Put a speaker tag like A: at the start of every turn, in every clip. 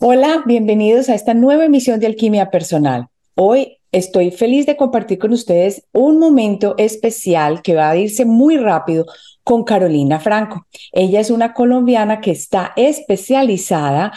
A: Hola, bienvenidos a esta nueva emisión de Alquimia Personal. Hoy estoy feliz de compartir con ustedes un momento especial que va a irse muy rápido con Carolina Franco. Ella es una colombiana que está especializada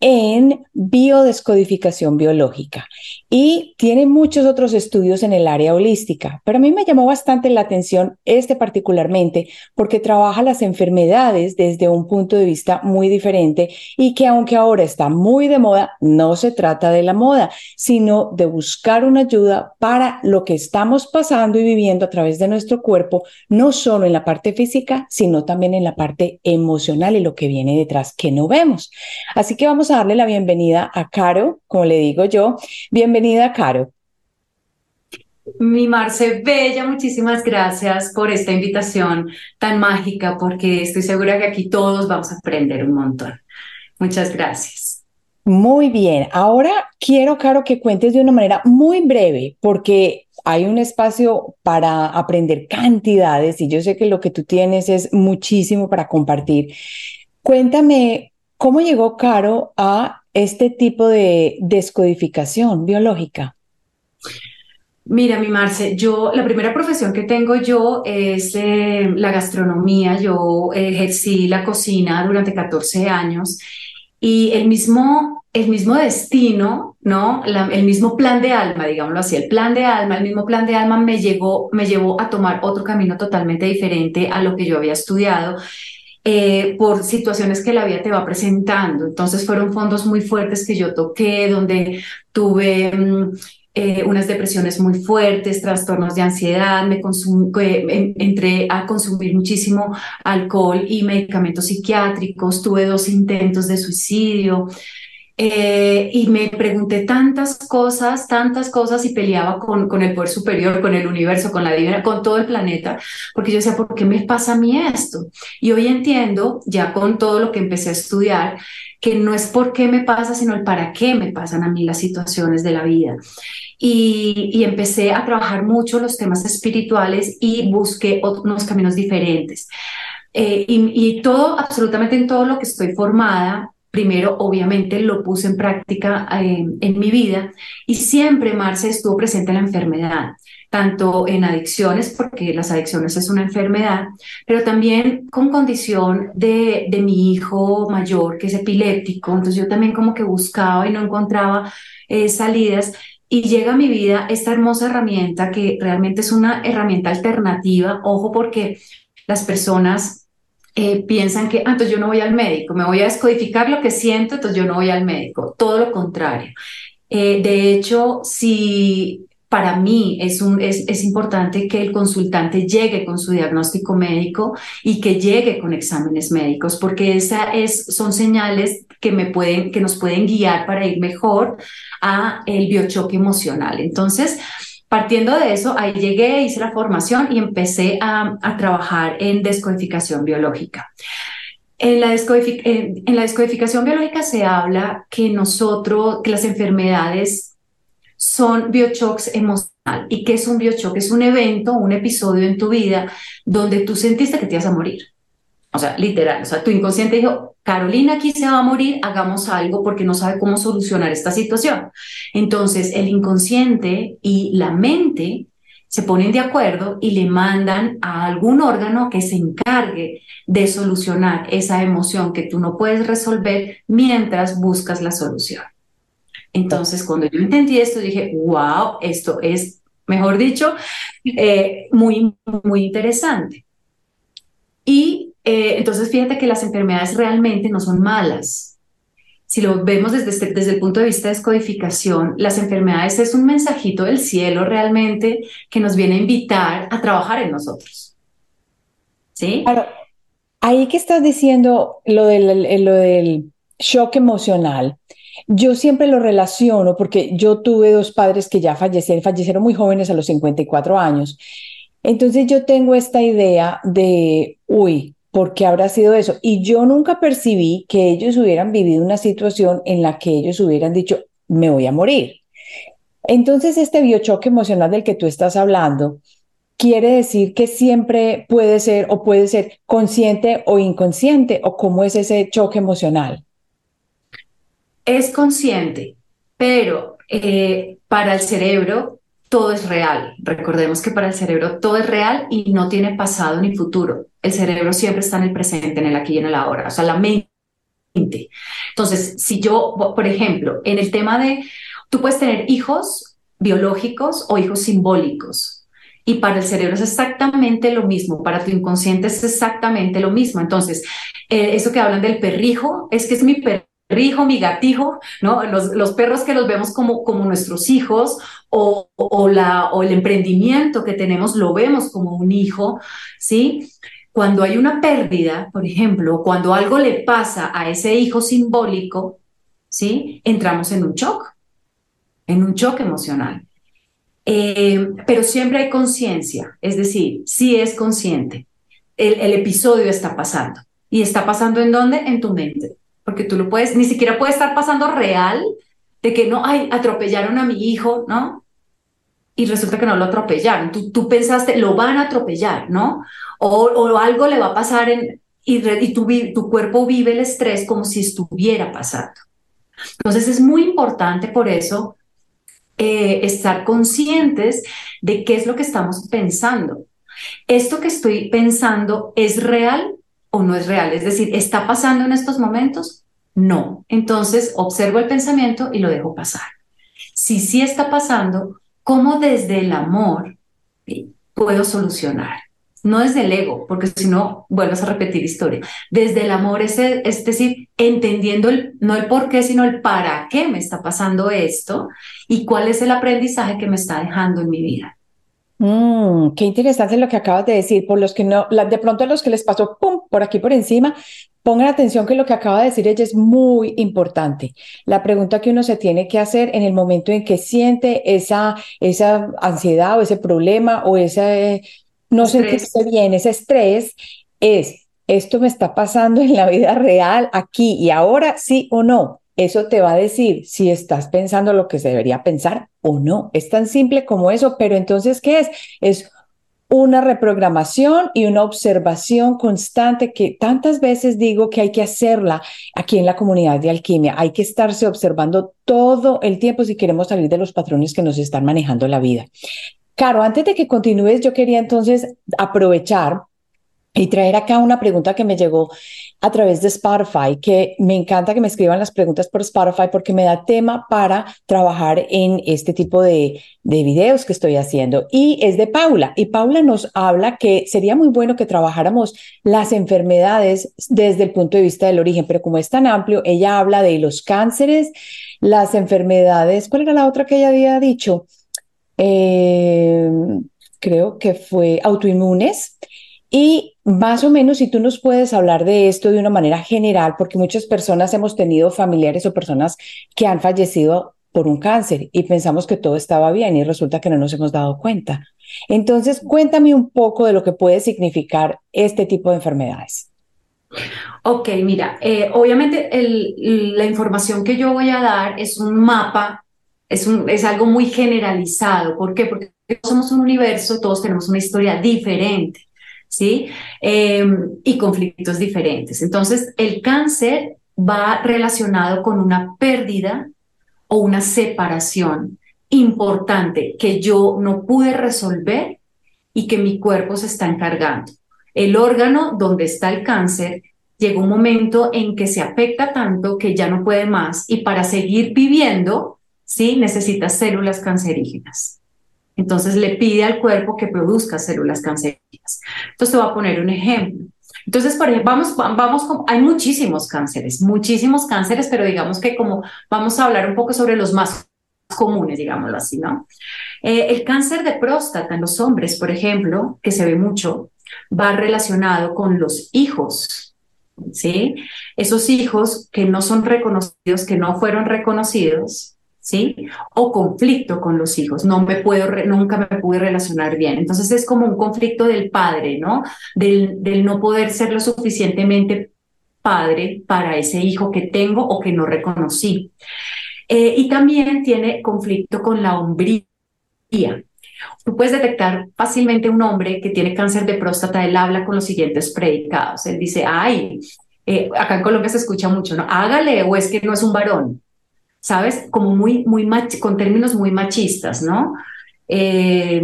A: en biodescodificación biológica y tiene muchos otros estudios en el área holística, pero a mí me llamó bastante la atención este particularmente porque trabaja las enfermedades desde un punto de vista muy diferente y que aunque ahora está muy de moda, no se trata de la moda, sino de buscar una ayuda para lo que estamos pasando y viviendo a través de nuestro cuerpo, no solo en la parte física, sino también en la parte emocional y lo que viene detrás que no vemos. Así que vamos a darle la bienvenida a Caro, como le digo yo. Bienvenida, Caro.
B: Mi Marce Bella, muchísimas gracias por esta invitación tan mágica, porque estoy segura que aquí todos vamos a aprender un montón. Muchas gracias.
A: Muy bien, ahora quiero, Caro, que cuentes de una manera muy breve, porque hay un espacio para aprender cantidades y yo sé que lo que tú tienes es muchísimo para compartir. Cuéntame ¿Cómo llegó Caro a este tipo de descodificación biológica?
B: Mira, mi Marce, yo, la primera profesión que tengo yo es eh, la gastronomía. Yo ejercí la cocina durante 14 años y el mismo, el mismo destino, ¿no? el mismo plan de alma, digámoslo así, el plan de alma, el mismo plan de alma me, llegó, me llevó a tomar otro camino totalmente diferente a lo que yo había estudiado eh, por situaciones que la vida te va presentando. Entonces fueron fondos muy fuertes que yo toqué, donde tuve mm, eh, unas depresiones muy fuertes, trastornos de ansiedad, me eh, entré a consumir muchísimo alcohol y medicamentos psiquiátricos, tuve dos intentos de suicidio. Eh, y me pregunté tantas cosas, tantas cosas y peleaba con, con el poder superior, con el universo, con la divina, con todo el planeta, porque yo decía, ¿por qué me pasa a mí esto? Y hoy entiendo, ya con todo lo que empecé a estudiar, que no es por qué me pasa, sino el para qué me pasan a mí las situaciones de la vida. Y, empecé a trabajar mucho los temas espirituales y busqué unos caminos diferentes. Eh, y todo, absolutamente en todo lo que estoy formada, primero obviamente lo puse en práctica eh, en mi vida y siempre Marce estuvo presente en la enfermedad, tanto en adicciones, porque las adicciones es una enfermedad, pero también con condición de, mi hijo mayor que es epiléptico, entonces yo también como que buscaba y no encontraba eh, salidas y llega a mi vida esta hermosa herramienta que realmente es una herramienta alternativa, ojo porque las personas eh, piensan que, ah, entonces yo no voy al médico, me voy a descodificar lo que siento, entonces yo no voy al médico. Todo lo contrario. Eh, de hecho, si para mí es, un, es, es, importante que el consultante llegue con su diagnóstico médico y que llegue con exámenes médicos, porque esa es, son señales que, me pueden, que nos pueden guiar para ir mejor a el biochoque emocional. Entonces, Partiendo de eso, ahí llegué, hice la formación y empecé a, trabajar en descodificación biológica. En la, en la, descodificación biológica se habla que nosotros, que las enfermedades son biochocks emocionales. ¿Y qué es un biochoque? Es un evento, un episodio en tu vida donde tú sentiste que te ibas a morir. O sea, literal, o sea, tu inconsciente dijo, Carolina aquí se va a morir, hagamos algo porque no sabe cómo solucionar esta situación. Entonces, el inconsciente y la mente se ponen de acuerdo y le mandan a algún órgano que se encargue de solucionar esa emoción que tú no puedes resolver mientras buscas la solución. Entonces, cuando yo entendí esto, dije, wow, esto es, mejor dicho, eh, muy, muy interesante. Y eh, entonces, fíjate que las enfermedades realmente no son malas. Si lo vemos desde, este, desde el punto de vista de descodificación, las enfermedades es un mensajito del cielo realmente que nos viene a invitar a trabajar en nosotros. ¿Sí?
A: Claro. Ahí que estás diciendo lo del, lo del shock emocional, yo siempre lo relaciono porque yo tuve dos padres que ya fallecieron, fallecieron muy jóvenes a los 54 años. Entonces yo tengo esta idea de, uy, ¿Por qué habrá sido eso? Y yo nunca percibí que ellos hubieran vivido una situación en la que ellos hubieran dicho, me voy a morir. Entonces, este biochoque emocional del que tú estás hablando quiere decir que siempre puede ser o puede ser consciente o inconsciente, o cómo es ese choque emocional.
B: es consciente, pero eh, para el cerebro todo es real. Recordemos que para el cerebro todo es real y no tiene pasado ni futuro. El cerebro siempre está en el presente, en el aquí y en el ahora. O sea, la mente. Entonces, si yo, por ejemplo, en el tema de, tú puedes tener hijos biológicos o hijos simbólicos. Y para el cerebro es exactamente lo mismo, para tu inconsciente es exactamente lo mismo. Entonces, eh, eso que hablan del perrijo, es que es mi perrijo rijo, mi gatijo, ¿no? Los, perros que los vemos como, como nuestros hijos o, o, la, o el emprendimiento que tenemos lo vemos como un hijo, ¿sí? Cuando hay una pérdida, por ejemplo, cuando algo le pasa a ese hijo simbólico, ¿sí? Entramos en un shock, en un shock emocional. Eh, pero siempre hay conciencia, es decir, sí es consciente. El, el episodio está pasando. ¿Y está pasando en dónde? En tu mente porque tú lo puedes, ni siquiera puede estar pasando real de que no, ay, atropellaron a mi hijo, ¿no? Y resulta que no lo atropellaron. Tú, tú pensaste, lo van a atropellar, ¿no? O, o algo le va a pasar en, y, y tu, cuerpo vive el estrés como si estuviera pasando. Entonces es muy importante por eso eh, estar conscientes de qué es lo que estamos pensando. ¿Esto que estoy pensando es real o no es real? Es decir, ¿está pasando en estos momentos? No. Entonces observo el pensamiento y lo dejo pasar. Si sí está pasando, ¿cómo desde el amor puedo solucionar? No desde el ego, porque si no, vuelves a repetir historia. Desde el amor, es, es decir, entendiendo el, no el por qué, sino el para qué me está pasando esto y cuál es el aprendizaje que me está dejando en mi vida.
A: Mm, qué interesante lo que acabas de decir. Por los que no, de pronto a los que les pasó por aquí por encima, pongan atención que lo que acaba de decir ella es muy importante. La pregunta que uno se tiene que hacer en el momento en que siente esa, esa ansiedad o ese problema o ese no sentirse bien, ese estrés, es, ¿esto me está pasando en la vida real, aquí y ahora, sí o no? eso te va a decir si estás pensando lo que se debería pensar o no. Es tan simple como eso, pero entonces, ¿qué es? Es una reprogramación y una observación constante que tantas veces digo que hay que hacerla aquí en la comunidad de alquimia. Hay que estarse observando todo el tiempo si queremos salir de los patrones que nos están manejando la vida. Caro, antes de que continúes, yo quería entonces aprovechar y traer acá una pregunta que me llegó a través de Spotify, que me encanta que me escriban las preguntas por Spotify porque me da tema para trabajar en este tipo de, de videos que estoy haciendo. Y es de Paula. Y Paula nos habla que sería muy bueno que trabajáramos las enfermedades desde el punto de vista del origen, pero como es tan amplio, ella habla de los cánceres, las enfermedades, ¿cuál era la otra que ella había dicho? Eh, creo que fue autoinmunes y más o menos, si tú nos puedes hablar de esto de una manera general, porque muchas personas hemos tenido familiares o personas que han fallecido por un cáncer y pensamos que todo estaba bien y resulta que no nos hemos dado cuenta. Entonces, cuéntame un poco de lo que puede significar este tipo de enfermedades.
B: Ok, mira, eh, obviamente la información que yo voy a dar es un mapa, es, un, es algo muy generalizado. ¿Por qué? Porque somos un universo, todos tenemos una historia diferente. ¿sí? Em, y conflictos diferentes. Entonces, el cáncer va relacionado con una pérdida o una separación importante que yo no pude resolver y que mi cuerpo se está encargando. El órgano donde está el cáncer llega un momento en que se afecta tanto que ya no puede más y para seguir viviendo, sí, necesita células cancerígenas. Entonces le pide al cuerpo que produzca células cancerígenas. Entonces te voy a poner un ejemplo. Entonces, por ejemplo, vamos, vamos, hay muchísimos cánceres, muchísimos cánceres, pero digamos que como vamos a hablar un poco sobre los más comunes, digámoslo así, ¿no? Eh, el cáncer de próstata en los hombres, por ejemplo, que se ve mucho, va relacionado con los hijos, ¿sí? Esos hijos que no son reconocidos, que no fueron reconocidos, ¿sí? O conflicto con los hijos, no me puedo, nunca me pude relacionar bien. Entonces es como un conflicto del padre, ¿no? Del, no poder ser lo suficientemente padre para ese hijo que tengo o que no reconocí. Eh, y también tiene conflicto con la hombría. Tú puedes detectar fácilmente un hombre que tiene cáncer de próstata, él habla con los siguientes predicados. Él dice, ay, eh, acá en Colombia se escucha mucho, ¿no? Hágale o es que no es un varón. ¿Sabes? Como muy, muy con términos muy machistas, ¿no? Eh,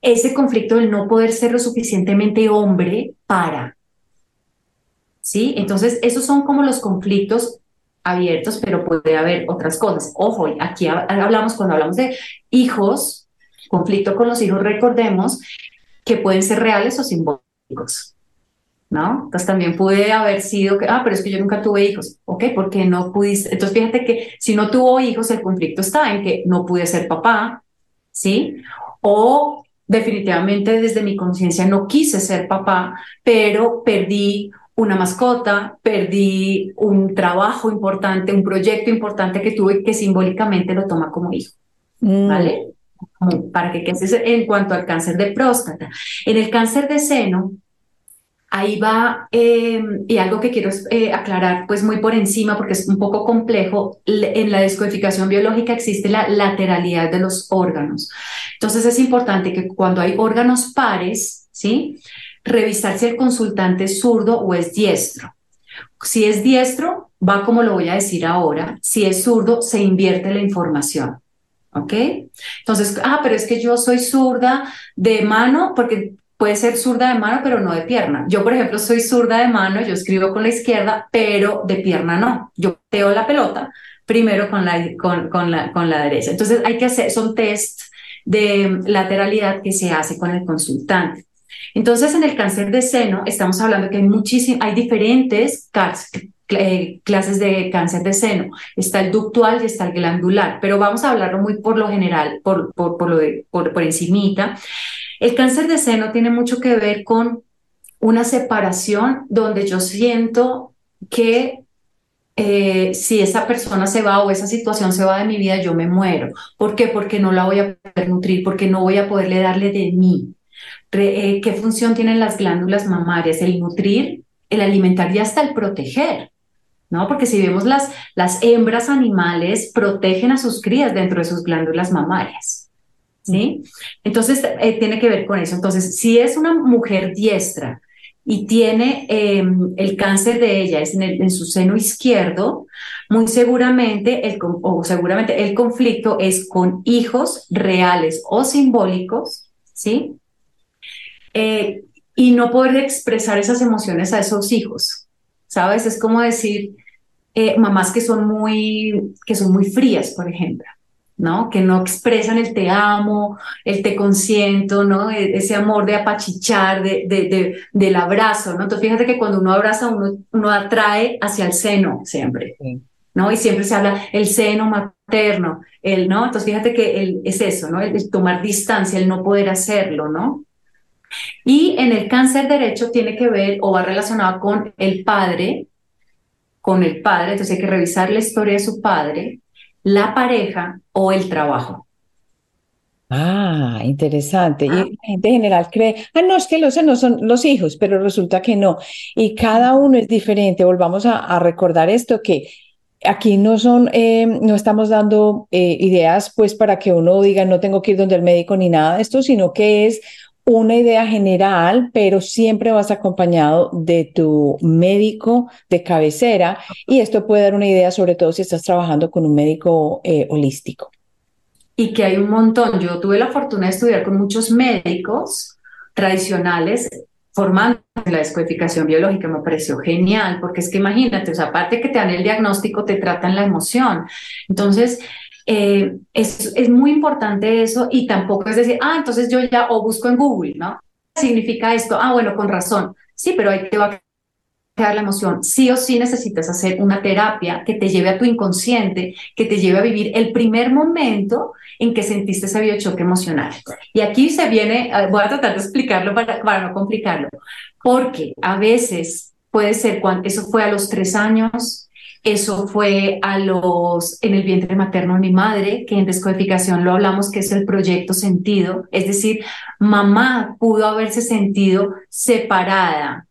B: ese conflicto del no poder ser lo suficientemente hombre para. ¿Sí? Entonces, esos son como los conflictos abiertos, pero puede haber otras cosas. Ojo, aquí hablamos, cuando hablamos de hijos, conflicto con los hijos, recordemos que pueden ser reales o simbólicos. ¿No? Entonces también puede haber sido que, ah, pero es que yo nunca tuve hijos, ¿ok? Porque no pudiste. Entonces fíjate que si no tuvo hijos, el conflicto está en que no pude ser papá, ¿sí? O definitivamente desde mi conciencia no quise ser papá, pero perdí una mascota, perdí un trabajo importante, un proyecto importante que tuve que simbólicamente lo toma como hijo, mm. ¿vale? para que quede en cuanto al cáncer de próstata. En el cáncer de seno, Ahí va, eh, y algo que quiero eh, aclarar, pues muy por encima, porque es un poco complejo, en la descodificación biológica existe la lateralidad de los órganos. Entonces es importante que cuando hay órganos pares, ¿sí? Revisar si el consultante es zurdo o es diestro. Si es diestro, va como lo voy a decir ahora. Si es zurdo, se invierte la información. ¿Ok? Entonces, ah, pero es que yo soy zurda de mano porque puede ser zurda de mano, pero no de pierna. Yo, por ejemplo, soy zurda de mano, yo escribo con la izquierda, pero de pierna no. Yo teo la pelota primero con la, con, con, la, con la derecha. Entonces, hay que hacer, son test de lateralidad que se hace con el consultante. Entonces, en el cáncer de seno, estamos hablando que hay muchísimas, hay diferentes eh, clases de cáncer de seno. Está el ductual y está el glandular, pero vamos a hablarlo muy por lo general, por, por, por lo de, por, por encimita. El cáncer de seno tiene mucho que ver con una separación donde yo siento que eh, si esa persona se va o esa situación se va de mi vida, yo me muero. ¿Por qué? Porque no la voy a poder nutrir, porque no voy a poderle darle de mí. Eh, ¿Qué función tienen las glándulas mamarias? El nutrir, el alimentar y hasta el proteger. ¿No? Porque si vemos las, las hembras animales protegen a sus crías dentro de sus glándulas mamarias. ¿Sí? Entonces, eh, tiene que ver con eso. Entonces, si es una mujer diestra y tiene em, el cáncer de ella es en, en, su seno izquierdo, muy seguramente el, o seguramente el conflicto es con hijos reales o simbólicos, ¿sí? Eh, y no poder expresar esas emociones a esos hijos, ¿sabes? Es como decir, eh, mamás que son muy, que son muy frías, por ejemplo. ¿No? Que no expresan el te amo, el te consiento, ¿no? E, ese amor de apachichar, de, de, del abrazo, ¿no? Entonces fíjate que cuando uno abraza, uno, uno atrae hacia el seno siempre, ¿no? Y siempre se habla el seno materno, el, ¿no? Entonces fíjate que el, es eso, ¿no? El, tomar distancia, el no poder hacerlo, ¿no? Y en el cáncer derecho tiene que ver o va relacionado con el padre, con el padre, entonces hay que revisar la historia de su padre, la pareja o el trabajo.
A: Ah, interesante. Y ah. la gente en general cree, ah, no, es que los no son los hijos, pero resulta que no. Y cada uno es diferente. Volvamos a, recordar esto, que aquí no son, eh, no estamos dando eh, ideas pues para que uno diga, no tengo que ir donde el médico ni nada de esto, sino que es una idea general, pero siempre vas acompañado de tu médico de cabecera y esto puede dar una idea sobre todo si estás trabajando con un médico eh, holístico.
B: Y que hay un montón. Yo tuve la fortuna de estudiar con muchos médicos tradicionales formando la descodificación biológica, me pareció genial, porque es que imagínate, o sea, aparte que te dan el diagnóstico, te tratan la emoción. Entonces, eh, es, es, muy importante eso y tampoco es decir, ah, entonces yo ya o busco en Google, ¿no? Significa esto, ah, bueno, con razón. Sí, pero ahí te va a quedar la emoción. Sí o sí necesitas hacer una terapia que te lleve a tu inconsciente, que te lleve a vivir el primer momento en que sentiste ese biochoque emocional. Y aquí se viene, ah, voy a tratar de explicarlo para, para no complicarlo, porque a veces puede ser cuando eso fue a los tres años, eso fue a los, en el vientre materno de mi madre, que en descodificación lo hablamos, que es el proyecto sentido. Es decir, mamá pudo haberse sentido separada,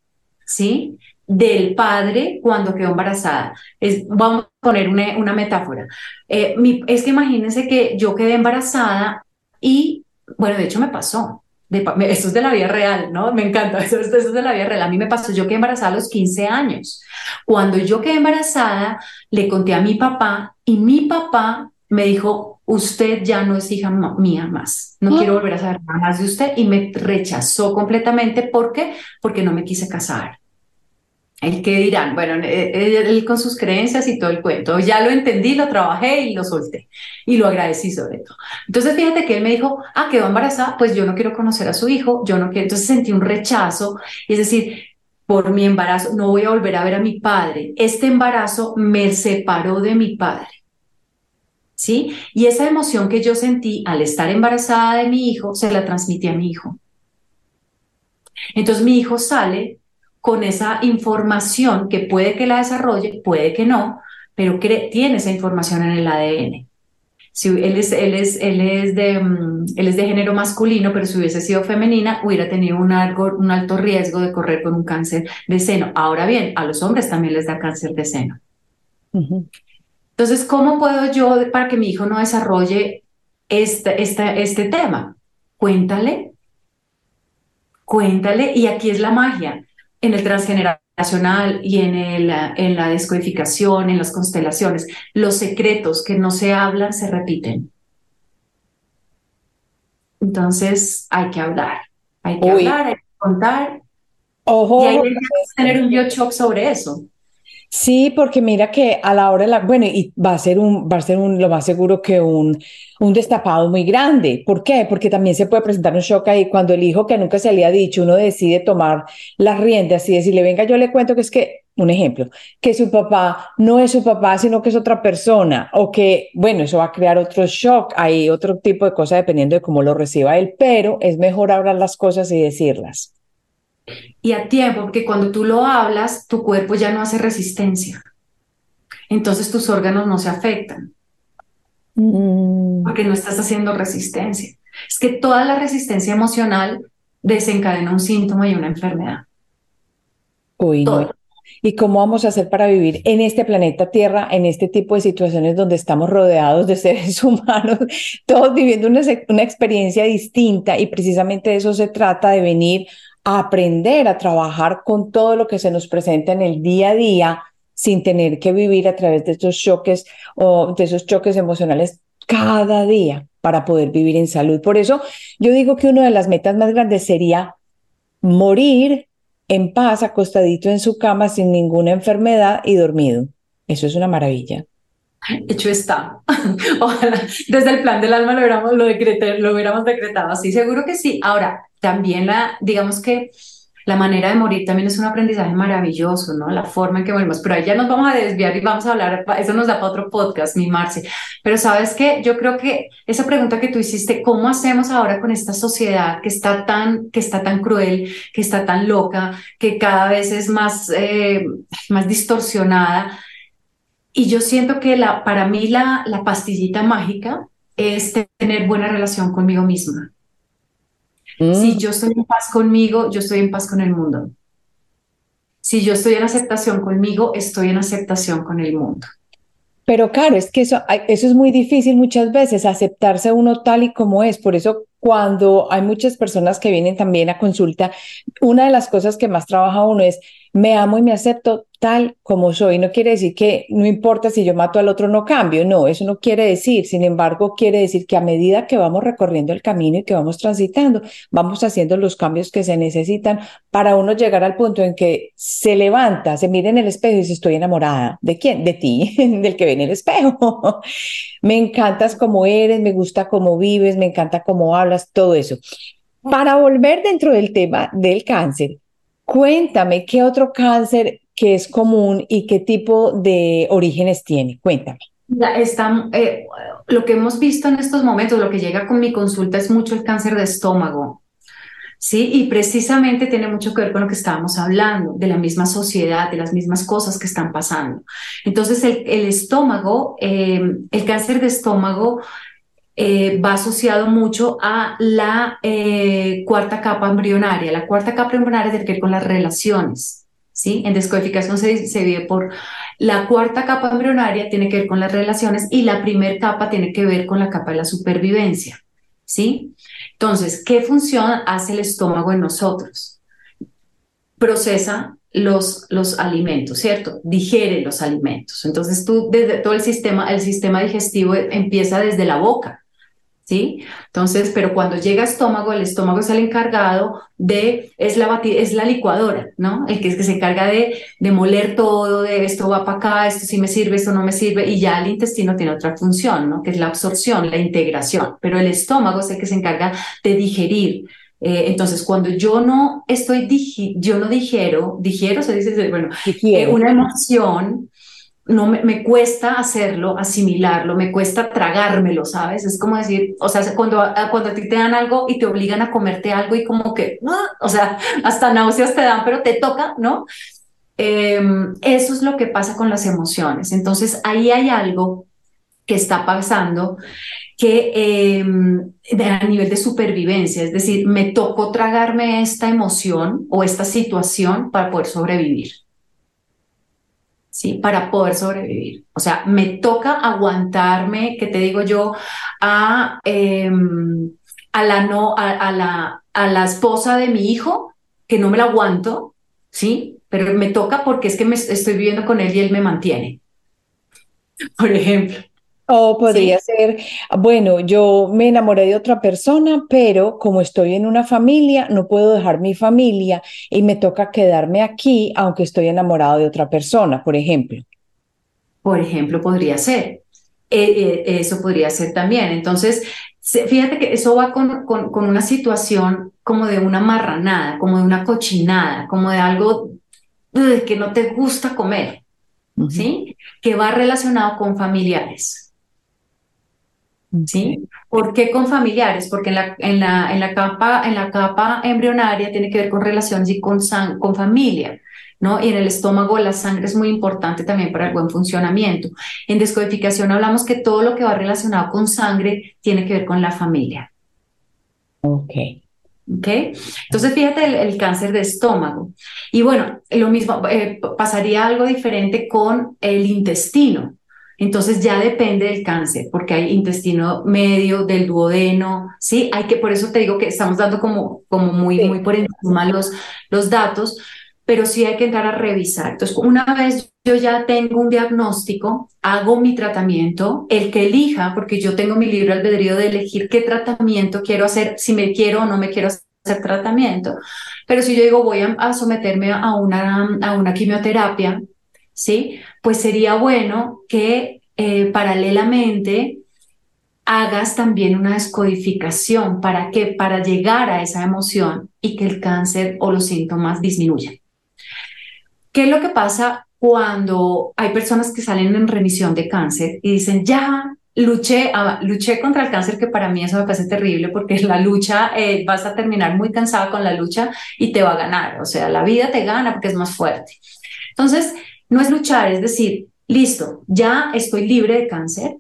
B: ¿sí? Del padre cuando quedó embarazada. Es, vamos a poner una, una metáfora. Eh, es que imagínense que yo quedé embarazada y, bueno, de hecho me pasó. Eso es de la vida real, ¿no? Me encanta, eso, eso es de la vida real. A mí me pasó, yo quedé embarazada a los 15 años. Cuando yo quedé embarazada, le conté a mi papá y mi papá me dijo, usted ya no es hija mía más, no quiero volver a saber nada más de usted y me rechazó completamente. ¿Por qué? Porque no me quise casar. El que dirán, bueno, eh, eh, él, con sus creencias y todo el cuento. Ya lo entendí, lo trabajé y lo solté. Y lo agradecí sobre todo. Entonces, fíjate que él me dijo, ah, quedó embarazada, pues yo no quiero conocer a su hijo, yo no quiero. Entonces sentí un rechazo. Es decir, por mi embarazo, no voy a volver a ver a mi padre. Este embarazo me separó de mi padre. ¿Sí? Y esa emoción que yo sentí al estar embarazada de mi hijo, se la transmití a mi hijo. Entonces mi hijo sale con esa información que puede que la desarrolle, puede que no, pero tiene esa información en el ADN. Si él es, él es, él es, de, mm, él es de género masculino, pero si hubiese sido femenina, hubiera tenido un, algo, un alto riesgo de correr con un cáncer de seno. Ahora bien, a los hombres también les da cáncer de seno. Entonces, ¿cómo puedo yo, para que mi hijo no desarrolle este, este, este tema? Cuéntale, cuéntale, y aquí es la magia en el transgeneracional y en, el, en la descodificación, en las constelaciones, los secretos que no se hablan se repiten. Entonces hay que hablar, hay que hablar, hay que contar. Ojo, y hay que tener un biochoc sobre eso.
A: Sí, porque mira que a la hora de la, bueno, y va a ser un, va a ser un, lo más seguro que un, un destapado muy grande. ¿Por qué? Porque también se puede presentar un shock ahí cuando el hijo que nunca se le ha dicho, uno decide tomar las riendas y decirle, venga, yo le cuento que es que, un ejemplo, que su papá no es su papá, sino que es otra persona, o que, bueno, eso va a crear otro shock, hay otro tipo de cosas dependiendo de cómo lo reciba él, pero es mejor hablar las cosas y decirlas
B: y a tiempo, porque cuando tú lo hablas, tu cuerpo ya no hace resistencia. Entonces tus órganos no se afectan. Mm. Porque no estás haciendo resistencia. Es que toda la resistencia emocional desencadena un síntoma y una enfermedad.
A: Uy, ¿Y cómo vamos a hacer para vivir en este planeta Tierra, en este tipo de situaciones donde estamos rodeados de seres humanos, todos viviendo una, una experiencia distinta? Y precisamente de eso se trata, de venir aprender a trabajar con todo lo que se nos presenta en el día a día sin tener que vivir a través de esos choques o de esos choques emocionales cada día para poder vivir en salud. Por eso yo digo que una de las metas más grandes sería morir en paz, acostadito en su cama, sin ninguna enfermedad y dormido. Eso es una maravilla.
B: Hecho está. Ojalá desde el plan del alma lo hubiéramos, lo, lo hubiéramos decretado así. Seguro que sí. Ahora, también la, digamos que la manera de morir también es un aprendizaje maravilloso, ¿no? La forma en que morimos. Pero ahí ya nos vamos a desviar y vamos a hablar, eso nos da para otro podcast, mi Marce. Pero sabes que yo creo que esa pregunta que tú hiciste, ¿cómo hacemos ahora con esta sociedad que está tan, que está tan cruel, que está tan loca, que cada vez es más, eh, más distorsionada? Y yo siento que la, para mí la, la pastillita mágica es tener buena relación conmigo misma si mm. yo estoy en paz conmigo, yo estoy en paz con el mundo. Si yo estoy en aceptación conmigo, estoy en aceptación con el mundo.
A: Pero claro, es que eso, eso es muy difícil muchas veces, aceptarse uno tal y como es. Por eso cuando hay muchas personas que vienen también a consulta, una de las cosas que más trabaja uno es, me amo y me acepto tal como soy. No quiere decir que no importa si yo mato al otro, no cambio. No, eso no quiere decir. Sin embargo, quiere decir que a medida que vamos recorriendo el camino y que vamos transitando, vamos haciendo los cambios que se necesitan para uno llegar al punto en que se levanta, se mira en el espejo y dice, estoy enamorada. ¿De quién? De ti, del que ve en el espejo. me encantas como eres, me gusta cómo vives, me encanta cómo hablas, todo eso. Para volver dentro del tema del cáncer, cuéntame qué otro cáncer que es común y qué tipo de orígenes tiene. Cuéntame.
B: Está, eh, lo que hemos visto en estos momentos, lo que llega con mi consulta es mucho el cáncer de estómago. Sí, y precisamente tiene mucho que ver con lo que estábamos hablando, de la misma sociedad, de las mismas cosas que están pasando. Entonces, el, estómago, eh, el cáncer de estómago eh, va asociado mucho a la cuarta capa embrionaria. La cuarta capa embrionaria tiene que ver con las relaciones. ¿Sí? En descodificación se, se por la cuarta capa embrionaria, tiene que ver con las relaciones y la primera capa tiene que ver con la capa de la supervivencia. ¿sí? Entonces, ¿qué función hace el estómago en nosotros? Procesa los, los alimentos, ¿cierto? Digiere los alimentos. Entonces tú, desde todo el sistema, el sistema digestivo empieza desde la boca, ¿sí? Entonces, pero cuando llega estómago, el estómago es el encargado de, es la, es la licuadora, ¿no? El que, es que se encarga de, de moler todo, de esto va para acá, esto sí me sirve, esto no me sirve, y ya el intestino tiene otra función, ¿no? Que es la absorción, la integración, pero el estómago es el que se encarga de digerir. Eh, entonces, cuando yo no estoy, yo no digiero, digiero, se dice, bueno, eh, una emoción, no me, cuesta hacerlo, asimilarlo, me cuesta tragármelo, ¿sabes? Es como decir, o sea, cuando, cuando a ti te dan algo y te obligan a comerte algo y como que, ¡ah! o sea, hasta náuseas te dan, pero te toca, ¿no? Em, eso es lo que pasa con las emociones. Entonces, ahí hay algo que está pasando que em, a nivel de supervivencia, es decir, me tocó tragarme esta emoción o esta situación para poder sobrevivir. ¿Sí? Para poder sobrevivir. O sea, me toca aguantarme, que te digo yo, a, em, la, no, a, la, a la esposa de mi hijo, que no me la aguanto, ¿sí? Pero me toca porque es que me estoy viviendo con él y él me mantiene. Por ejemplo.
A: O podría ser, bueno, yo me enamoré de otra persona, pero como estoy en una familia, no puedo dejar mi familia y me toca quedarme aquí, aunque estoy enamorado de otra persona, por ejemplo.
B: Por ejemplo, podría ser. Eh, eh, eso podría ser también. Entonces, fíjate que eso va con, con, con una situación como de una marranada, como de una cochinada, como de algo que no te gusta comer, ¿sí? Que va relacionado con familiares. ¿Sí? ¿Por qué con familiares? Porque en la, en la, en la, capa, en la capa embrionaria tiene que ver con relaciones y con, con familia. ¿no? Y en el estómago la sangre es muy importante también para el buen funcionamiento. En descodificación hablamos que todo lo que va relacionado con sangre tiene que ver con la familia.
A: Ok.
B: ¿Ok? Entonces, fíjate el, cáncer de estómago. Y bueno, lo mismo, eh, pasaría algo diferente con el intestino. Entonces ya depende del cáncer, porque hay intestino medio, del duodeno, ¿sí? Hay que, por eso te digo que estamos dando como, como muy, muy por encima los, los datos, pero sí hay que entrar a revisar. Entonces, una vez yo ya tengo un diagnóstico, hago mi tratamiento, el que elija, porque yo tengo mi libre albedrío de elegir qué tratamiento quiero hacer, si me quiero o no me quiero hacer tratamiento. Pero si yo digo voy a, someterme a una, a una quimioterapia, ¿sí? Pues sería bueno que eh, paralelamente hagas también una descodificación. ¿Para qué? Para llegar a esa emoción y que el cáncer o los síntomas disminuyan. ¿Qué es lo que pasa cuando hay personas que salen en remisión de cáncer y dicen, ya, luché, ah, luché contra el cáncer, que para mí eso me parece terrible porque la lucha, eh, vas a terminar muy cansada con la lucha y te va a ganar. O sea, la vida te gana porque es más fuerte. Entonces, no es luchar, es decir, listo, ya estoy libre de cáncer,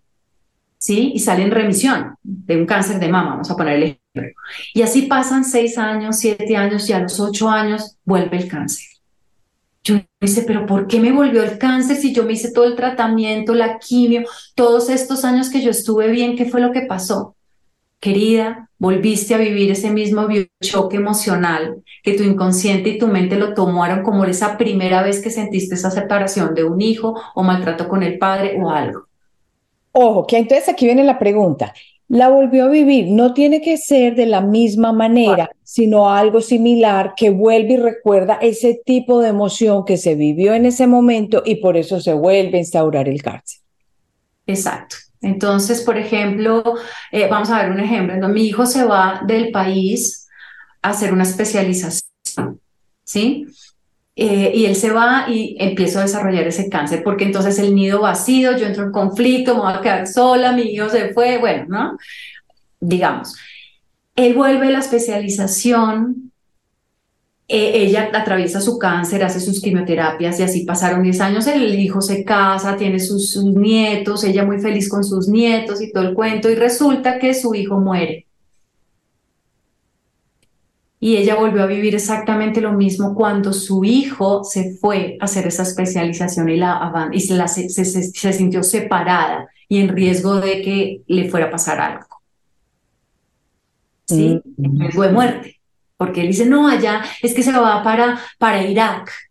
B: ¿sí? Y sale en remisión de un cáncer de mama, vamos a poner el ejemplo. Y así pasan seis años, siete años y a los ocho años vuelve el cáncer. Yo dice, pero ¿por qué me volvió el cáncer si yo me hice todo el tratamiento, la quimio, todos estos años que yo estuve bien, qué fue lo que pasó? Querida, volviste a vivir ese mismo choque emocional que tu inconsciente y tu mente lo tomaron como esa primera vez que sentiste esa separación de un hijo o maltrato con el padre o algo.
A: Ojo, que entonces aquí viene la pregunta. La volvió a vivir, no tiene que ser de la misma manera, sino algo similar que vuelve y recuerda ese tipo de emoción que se vivió en ese momento y por eso se vuelve a instaurar el cáncer.
B: Exacto. Entonces, por ejemplo, eh, vamos a ver un ejemplo. mi hijo se va del país a hacer una especialización, ¿sí? Eh, y él se va y empiezo a desarrollar ese cáncer, porque entonces el nido vacío, yo entro en conflicto, me voy a quedar sola, mi hijo se fue, bueno, ¿no? Digamos. Él vuelve a la especialización, eh, ella atraviesa su cáncer, hace sus quimioterapias y así pasaron 10 años, el hijo se casa, tiene sus, nietos, ella muy feliz con sus nietos y todo el cuento y resulta que su hijo muere. Y ella volvió a vivir exactamente lo mismo cuando su hijo se fue a hacer esa especialización y, la, y se, se sintió separada y en riesgo de que le fuera a pasar algo. ¿sí? En riesgo de muerte. Porque él dice, no, allá es que se va para, para Irak.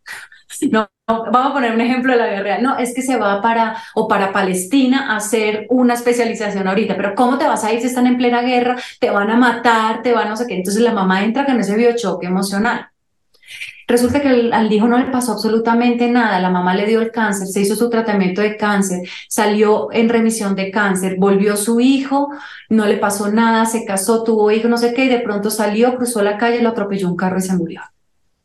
B: No, vamos a poner un ejemplo de la vida real. No, es que se va para o para Palestina a hacer una especialización ahorita, pero ¿cómo te vas a ir si están en plena guerra? Te van a matar, te van a no sé qué. Entonces la mamá entra con ese biochoque emocional. Resulta que al, hijo no le pasó absolutamente nada, la mamá le dio el cáncer, se hizo su tratamiento de cáncer, salió en remisión de cáncer, volvió su hijo, no le pasó nada, se casó, tuvo hijo, no sé qué, y de pronto salió, cruzó la calle, lo atropelló un carro y se murió.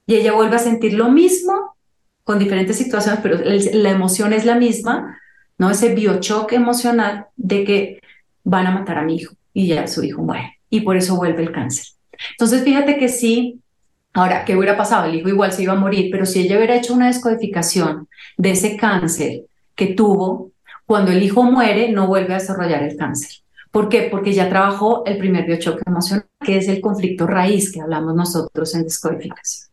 B: Y ella vuelve a sentir lo mismo con diferentes situaciones, pero la emoción es la misma, ¿no? Ese biochoque emocional de que van a matar a mi hijo y ya su hijo muere. Y por eso vuelve el cáncer. Entonces, fíjate que sí, ahora, ¿qué hubiera pasado? El hijo igual se iba a morir, pero si ella hubiera hecho una descodificación de ese cáncer que tuvo, cuando el hijo muere, no vuelve a desarrollar el cáncer. ¿Por qué? Porque ya trabajó el primer biochoque emocional, que es el conflicto raíz que hablamos nosotros en descodificación.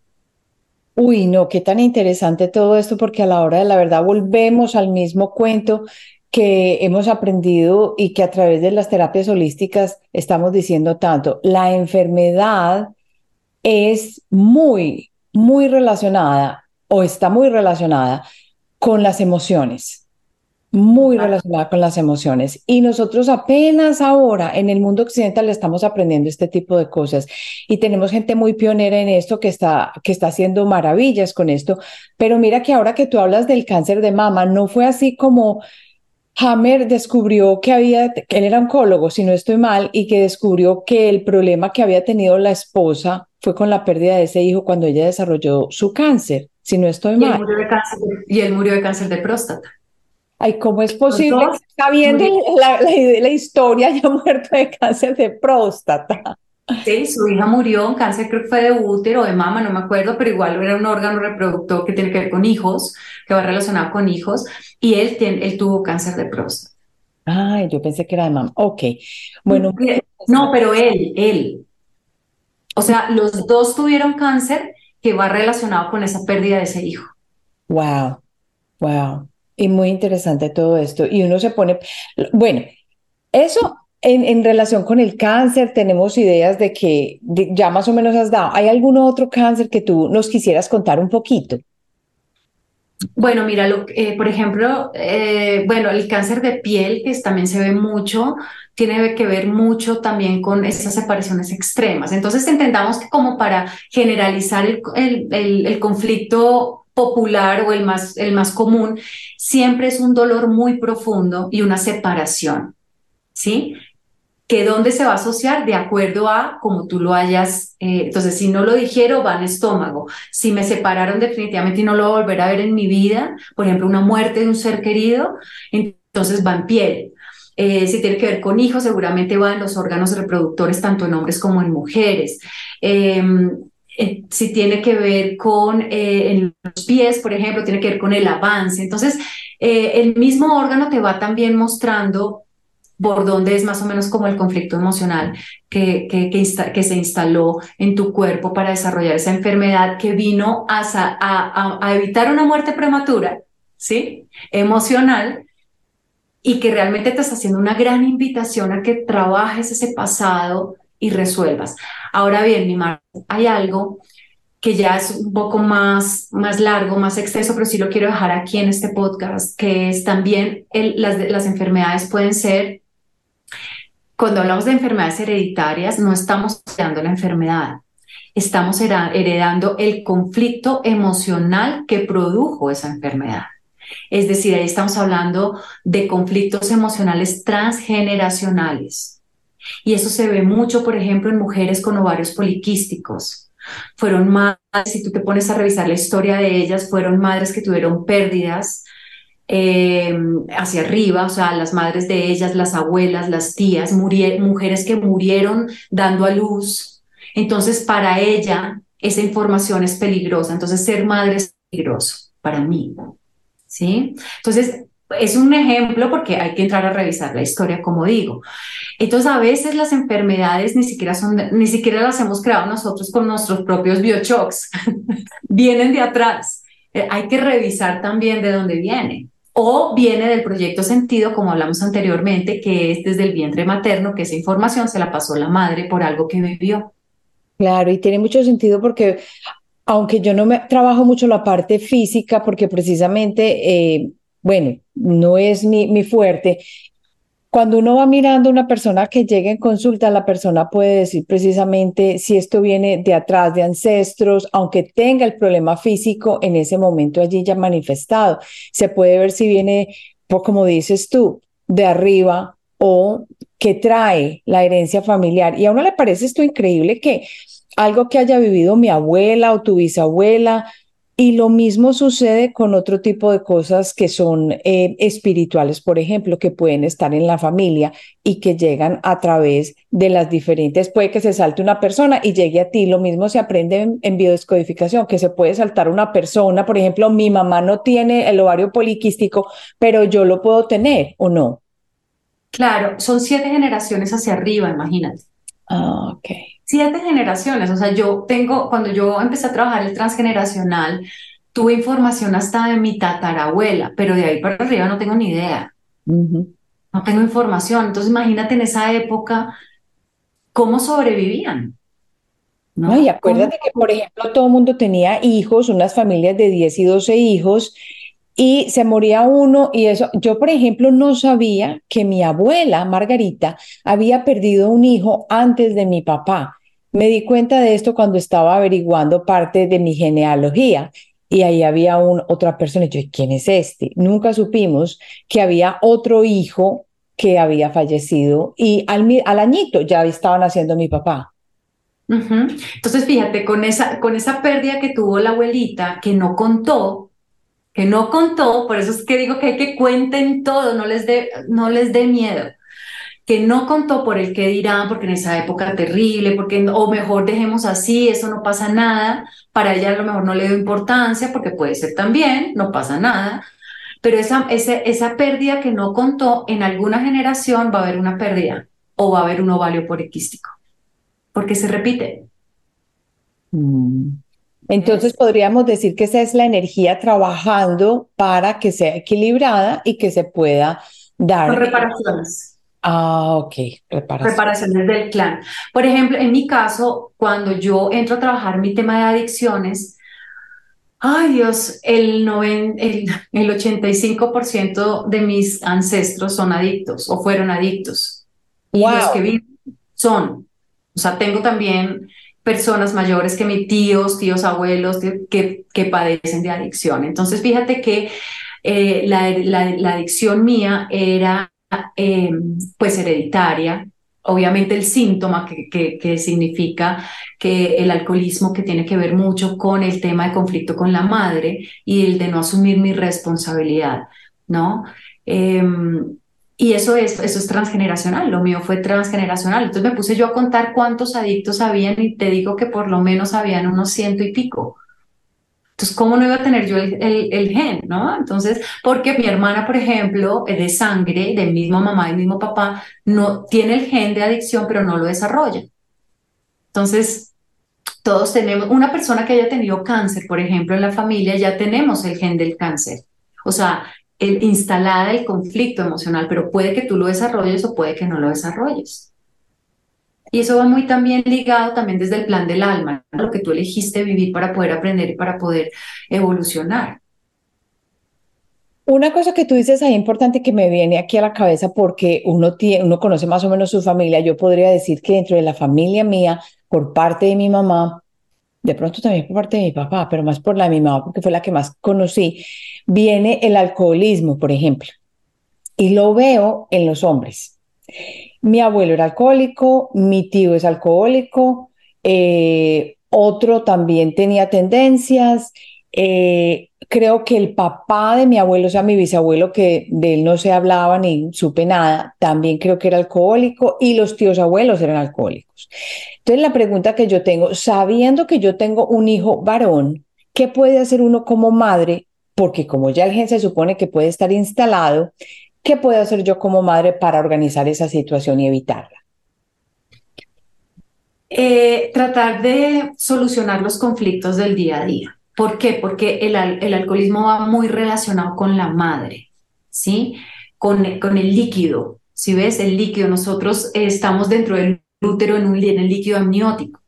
A: Uy, no, qué tan interesante todo esto, porque a la hora de la verdad volvemos al mismo cuento que hemos aprendido y que a través de las terapias holísticas estamos diciendo tanto. La enfermedad es muy, muy relacionada o está muy relacionada con las emociones muy relacionada con las emociones. Y nosotros apenas ahora en el mundo occidental estamos aprendiendo este tipo de cosas y tenemos gente muy pionera en esto que está, que está haciendo maravillas con esto. Pero mira que ahora que tú hablas del cáncer de mama, no fue así como Hammer descubrió que había, que él era oncólogo, si no estoy mal, y que descubrió que el problema que había tenido la esposa fue con la pérdida de ese hijo cuando ella desarrolló su cáncer, si no estoy mal.
B: y él murió de cáncer de próstata.
A: Ay, ¿cómo es posible que está viendo la, la, historia ya muerto de cáncer de próstata?
B: Sí, su hija murió en cáncer, creo que fue de útero o de mama, no me acuerdo, pero igual era un órgano reproductor que tiene que ver con hijos, que va relacionado con hijos, y él, él tuvo cáncer de próstata.
A: Ay, yo pensé que era de mama. Ok, bueno.
B: No, pero él, él. O sea, los dos tuvieron cáncer que va relacionado con esa pérdida de ese hijo.
A: Wow, wow. Y muy interesante todo esto. Y uno se pone, bueno, eso en, relación con el cáncer, tenemos ideas de que ya más o menos has dado. ¿Hay algún otro cáncer que tú nos quisieras contar un poquito?
B: Bueno, mira, lo, eh, por ejemplo, eh, bueno, el cáncer de piel, que también se ve mucho, tiene que ver mucho también con esas separaciones extremas. Entonces, intentamos que como para generalizar el, el, el, el conflicto popular o el más, el más común, siempre es un dolor muy profundo y una separación, ¿sí? Que dónde se va a asociar de acuerdo a como tú lo hayas, eh, entonces si no lo dijeron va en estómago, si me separaron definitivamente y no lo voy a volver a ver en mi vida, por ejemplo una muerte de un ser querido, entonces va en piel, eh, si tiene que ver con hijos, seguramente va en los órganos reproductores, tanto en hombres como en mujeres. Eh, eh, si tiene que ver con eh, los pies, por ejemplo, tiene que ver con el avance. Entonces, el mismo órgano te va también mostrando por dónde es más o menos como el conflicto emocional que, que, que, se instaló en tu cuerpo para desarrollar esa enfermedad que vino a, a, a evitar una muerte prematura, ¿sí? Emocional, y que realmente te está haciendo una gran invitación a que trabajes ese pasado y resuelvas. Ahora bien, mi mar, hay algo que ya es un poco más, más largo, más extenso, pero sí lo quiero dejar aquí en este podcast, que es también el, las, las enfermedades pueden ser, cuando hablamos de enfermedades hereditarias, no estamos heredando la enfermedad, estamos heredando el conflicto emocional que produjo esa enfermedad. Es decir, ahí estamos hablando de conflictos emocionales transgeneracionales y eso se ve mucho, por ejemplo, en mujeres con ovarios poliquísticos. Fueron madres, si tú te pones a revisar la historia de ellas, fueron madres que tuvieron pérdidas eh, hacia arriba, o sea, las madres de ellas, las abuelas, las tías, mujeres que murieron dando a luz. Entonces, para ella, esa información es peligrosa. Entonces, ser madre es peligroso para mí. ¿Sí? Entonces, es un ejemplo porque hay que entrar a revisar la historia, como digo. Entonces, a veces las enfermedades ni siquiera son, ni siquiera las hemos creado nosotros con nuestros propios biochocks. Vienen de atrás. Eh, hay que revisar también de dónde viene. O viene del proyecto sentido, como hablamos anteriormente, que es desde el vientre materno, que esa información se la pasó la madre por algo que vivió.
A: Claro, y tiene mucho sentido porque aunque yo no me trabajo mucho la parte física, porque precisamente, eh, bueno, no es mi, mi fuerte, cuando uno va mirando una persona que llega en consulta, la persona puede decir precisamente si esto viene de atrás, de ancestros, aunque tenga el problema físico en ese momento allí ya manifestado. Se puede ver si viene, por como dices tú, de arriba o que trae la herencia familiar. Y a uno le parece esto increíble que algo que haya vivido mi abuela o tu bisabuela y lo mismo sucede con otro tipo de cosas que son eh, espirituales, por ejemplo, que pueden estar en la familia y que llegan a través de las diferentes, puede que se salte una persona y llegue a ti. Lo mismo se aprende en, en biodescodificación, que se puede saltar una persona. Por ejemplo, mi mamá no tiene el ovario poliquístico, pero yo lo puedo tener o no.
B: Claro, son siete generaciones hacia arriba, imagínate.
A: Ah, ok
B: siete generaciones. O sea, yo tengo, cuando yo empecé a trabajar el transgeneracional, tuve información hasta de mi tatarabuela, pero de ahí para arriba no tengo ni idea. No tengo información. Entonces, imagínate en esa época cómo sobrevivían.
A: ¿no? y acuérdate que, por ejemplo, todo el mundo tenía hijos, unas familias de 10 y 12 hijos, y se moría uno y eso. Yo, por ejemplo, no sabía que mi abuela, Margarita, había perdido un hijo antes de mi papá. Me di cuenta de esto cuando estaba averiguando parte de mi genealogía y ahí había un, otra persona. Yo, ¿quién es este? Nunca supimos que había otro hijo que había fallecido y al, al añito ya estaba naciendo mi papá.
B: Entonces, fíjate, con esa, con esa pérdida que tuvo la abuelita, que no contó, que no contó, por eso es que digo que hay que cuenten todo, no les dé no miedo, que no contó por el que dirán, porque en esa época terrible, porque o mejor dejemos así, eso no pasa nada, para ella a lo mejor no le dio importancia, porque puede ser también, no pasa nada, pero esa, esa, esa pérdida que no contó, en alguna generación va a haber una pérdida o va a haber un ovario poliquístico, porque se repite.
A: Mm. Entonces podríamos decir que esa es la energía trabajando para que sea equilibrada y que se pueda dar.
B: Con reparaciones.
A: Ah, ok,
B: reparaciones. Reparaciones del clan. Por ejemplo, en mi caso, cuando yo entro a trabajar mi tema de adicciones, ay Dios, el, el, el 85% de mis ancestros son adictos o fueron adictos. Y los que viven son. O sea, tengo también personas mayores que mis tíos, tíos abuelos que, que padecen de adicción. Entonces, fíjate que eh, la, la, adicción mía era eh, pues hereditaria, obviamente el síntoma que, que, significa que el alcoholismo que tiene que ver mucho con el tema de conflicto con la madre y el de no asumir mi responsabilidad, ¿no? Em, y eso es, eso es transgeneracional, lo mío fue transgeneracional. Entonces me puse yo a contar cuántos adictos habían y te digo que por lo menos habían unos ciento y pico. Entonces, ¿cómo no iba a tener yo el, el, gen, no? Entonces, porque mi hermana, por ejemplo, de sangre, del mismo mamá y mismo papá, no tiene el gen de adicción, pero no lo desarrolla. Entonces, todos tenemos, una persona que haya tenido cáncer, por ejemplo, en la familia, ya tenemos el gen del cáncer. O sea, el, instalada el conflicto emocional, pero puede que tú lo desarrolles o puede que no lo desarrolles. Y eso va muy también ligado también desde el plan del alma, lo que tú elegiste vivir para poder aprender y para poder evolucionar.
A: Una cosa que tú dices ahí importante que me viene aquí a la cabeza porque uno, tiene, uno conoce más o menos su familia, yo podría decir que dentro de la familia mía, por parte de mi mamá, de pronto también por parte de mi papá, pero más por la de mi mamá, porque fue la que más conocí, viene el alcoholismo, por ejemplo. Y lo veo en los hombres. Mi abuelo era alcohólico, mi tío es alcohólico, eh, otro también tenía tendencias. Eh, creo que el papá de mi abuelo, o sea, mi bisabuelo, que de él no se hablaba ni supe nada, también creo que era alcohólico y los tíos abuelos eran alcohólicos. Entonces, la pregunta que yo tengo, sabiendo que yo tengo un hijo varón, ¿qué puede hacer uno como madre? Porque como ya el gen se supone que puede estar instalado, ¿qué puedo hacer yo como madre para organizar esa situación y evitarla?
B: Eh, tratar de solucionar los conflictos del día a día. ¿Por qué? Porque el, alcoholismo va muy relacionado con la madre. ¿sí? Con, con el líquido, si ves el líquido, nosotros estamos dentro del útero en, un, en el líquido amniótico.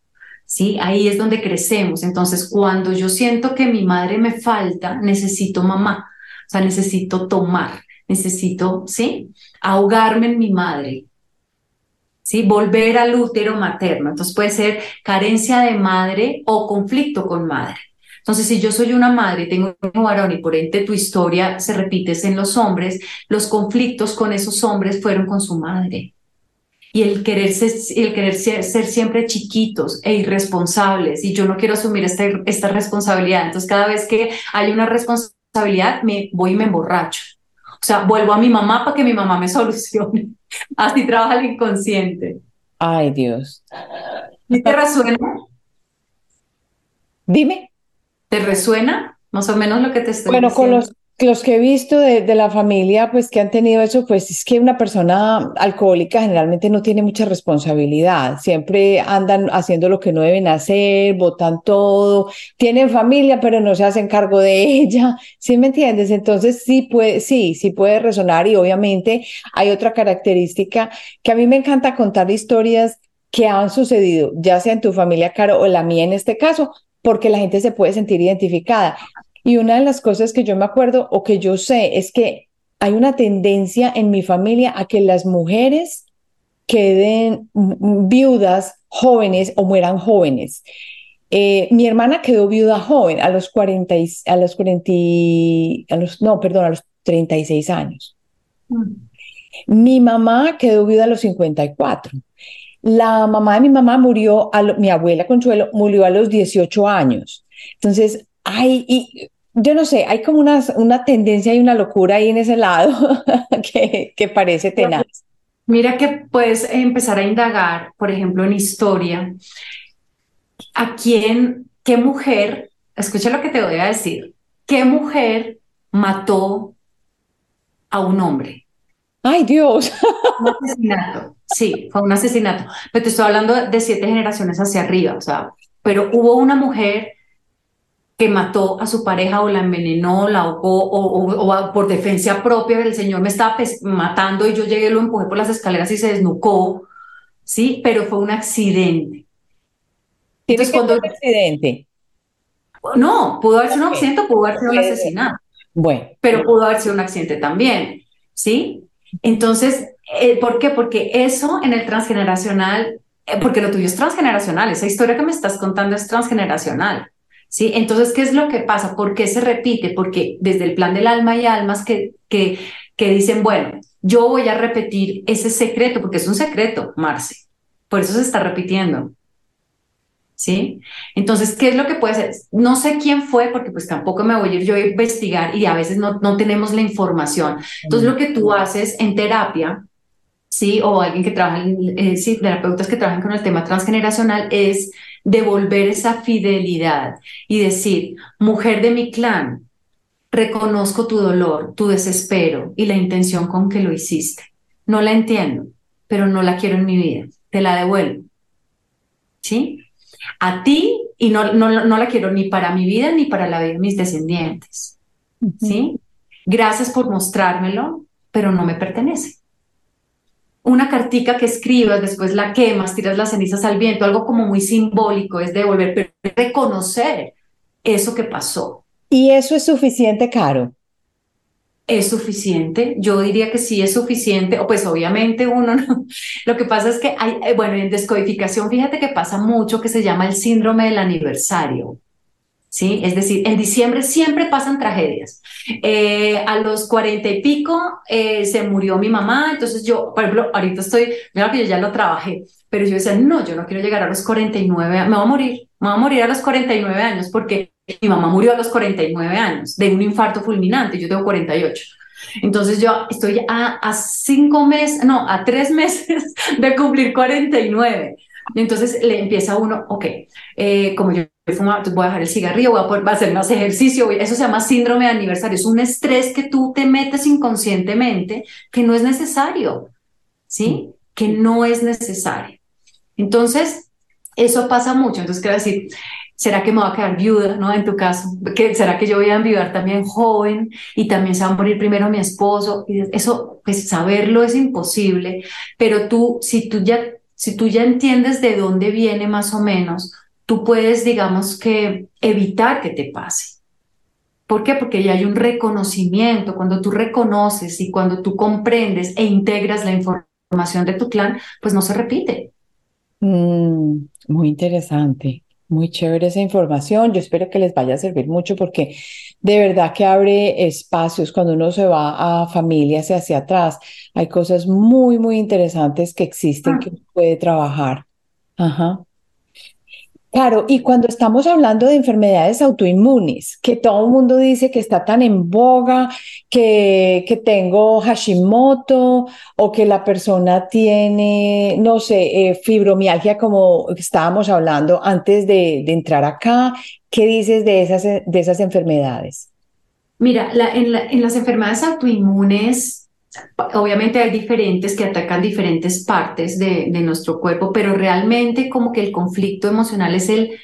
B: ¿sí? Ahí es donde crecemos. Entonces, cuando yo siento que mi madre me falta, necesito mamá, o sea, necesito tomar, necesito, ¿sí? Ahogarme en mi madre, ¿sí? Volver al útero materno. Entonces puede ser carencia de madre o conflicto con madre. Entonces, si yo soy una madre y tengo un varón y por ende tu historia se repite en los hombres, los conflictos con esos hombres fueron con su madre y el querer, ser, el querer ser, siempre chiquitos e irresponsables y yo no quiero asumir esta, esta responsabilidad. Entonces cada vez que hay una responsabilidad me voy y me emborracho. O sea, vuelvo a mi mamá para que mi mamá me solucione. Así trabaja el inconsciente.
A: Ay, Dios.
B: ¿Y te resuena?
A: Dime.
B: ¿Te resuena más o menos lo que te estoy
A: bueno,
B: diciendo?
A: Bueno, con los los que he visto de, de, la familia, pues que han tenido eso, pues es que una persona alcohólica generalmente no tiene mucha responsabilidad, siempre andan haciendo lo que no deben hacer, votan todo, tienen familia, pero no se hacen cargo de ella, ¿sí me entiendes? Entonces sí puede, sí, sí puede resonar y obviamente hay otra característica que a mí me encanta contar historias que han sucedido, ya sea en tu familia, Caro, o la mía en este caso, porque la gente se puede sentir identificada. Y una de las cosas que yo me acuerdo o que yo sé es que hay una tendencia en mi familia a que las mujeres queden viudas jóvenes o mueran jóvenes. Eh, mi hermana quedó viuda joven a los 40, a los 40, a los, no, perdón, a los 36 años. Mm. Mi mamá quedó viuda a los 54. La mamá de mi mamá murió, a mi abuela Consuelo murió a los 18 años. Entonces, hay, y yo no sé, hay como una, una tendencia y una locura ahí en ese lado que, que parece tenaz.
B: Mira que puedes empezar a indagar, por ejemplo, en historia, a quién, qué mujer, escucha lo que te voy a decir, qué mujer mató a un hombre.
A: Ay, Dios.
B: Un asesinato. Sí, fue un asesinato. Pero te estoy hablando de siete generaciones hacia arriba, o sea, pero hubo una mujer que mató a su pareja o la envenenó, la ahogó o, por defensa propia, el señor me estaba matando y yo llegué, lo empujé por las escaleras y se desnucó, ¿sí? Pero fue un accidente.
A: Entonces, cuando... un accidente?
B: No, pudo haber sido un accidente pudo haber sido un asesinato.
A: Bueno.
B: Pero pudo haber sido un accidente también, ¿sí? Entonces, eh, ¿por qué? Porque eso en el transgeneracional, eh, porque lo tuyo es transgeneracional, esa historia que me estás contando es transgeneracional. ¿sí? Entonces, ¿qué es lo que pasa? ¿Por qué se repite? Porque desde el plan del alma hay almas que, que, que dicen, bueno, yo voy a repetir ese secreto, porque es un secreto, Marce. Por eso se está repitiendo. ¿Sí? Entonces, ¿qué es lo que puede ser? No sé quién fue, porque pues tampoco me voy a ir yo a investigar y a veces no, no tenemos la información. Entonces, lo que tú haces en terapia, ¿sí? O alguien que trabaja, eh, sí, terapeutas que trabajan con el tema transgeneracional, es devolver esa fidelidad y decir, mujer de mi clan, reconozco tu dolor, tu desespero y la intención con que lo hiciste. No la entiendo, pero no la quiero en mi vida. Te la devuelvo. ¿Sí? A ti y no, no, no la quiero ni para mi vida ni para la vida de mis descendientes. ¿Sí? Gracias por mostrármelo, pero no me pertenece una cartica que escribas, después la quemas, tiras las cenizas al viento, algo como muy simbólico, es devolver, pero reconocer eso que pasó.
A: ¿Y eso es suficiente, Caro?
B: ¿Es suficiente? Yo diría que sí es suficiente, o pues obviamente uno no. Lo que pasa es que hay, eh, bueno, en descodificación, fíjate que pasa mucho que se llama el síndrome del aniversario. ¿sí? Es decir, en diciembre siempre pasan tragedias. Eh, a los cuarenta y pico eh, se murió mi mamá, entonces yo, por ejemplo, ahorita estoy, mira que yo ya lo trabajé, pero yo decía, no, yo no quiero llegar a los 49, me voy a morir, me voy a morir a los 49 años porque mi mamá murió a los 49 años de un infarto fulminante, yo tengo 48. Entonces yo estoy a, a cinco meses, no, a tres meses de cumplir 49. Entonces le empieza uno, ok, eh, como yo voy a dejar el cigarrillo, voy a, poder, hacer más ejercicio, eso se llama síndrome de aniversario, es un estrés que tú te metes inconscientemente que no es necesario, ¿sí? Que no es necesario. Entonces, Eso pasa mucho, entonces quiero decir, ¿será que me voy a quedar viuda, no? En tu caso, ¿Que, ¿será que yo voy a enviar también joven y también se va a morir primero mi esposo? Y eso, pues saberlo es imposible, pero tú, si tú ya, si tú ya entiendes de dónde viene más o menos, tú puedes, digamos que, evitar que te pase. ¿Por qué? Porque ya hay un reconocimiento. Cuando tú reconoces y cuando tú comprendes e integras la información de tu clan, pues no se repite.
A: Mm, muy interesante, muy chévere esa información. Yo espero que les vaya a servir mucho porque de verdad que abre espacios cuando uno se va a familias y hacia atrás. Hay cosas muy, muy interesantes que existen ah. que uno puede trabajar. Ajá. Claro, y cuando estamos hablando de enfermedades autoinmunes, que todo el mundo dice que está tan en boga, que, tengo Hashimoto o que la persona tiene, no sé, eh, fibromialgia como estábamos hablando antes de, entrar acá, ¿qué dices de esas, de esas enfermedades?
B: Mira, en las enfermedades autoinmunes obviamente hay diferentes que atacan diferentes partes de, nuestro cuerpo, pero realmente como que el conflicto emocional es el,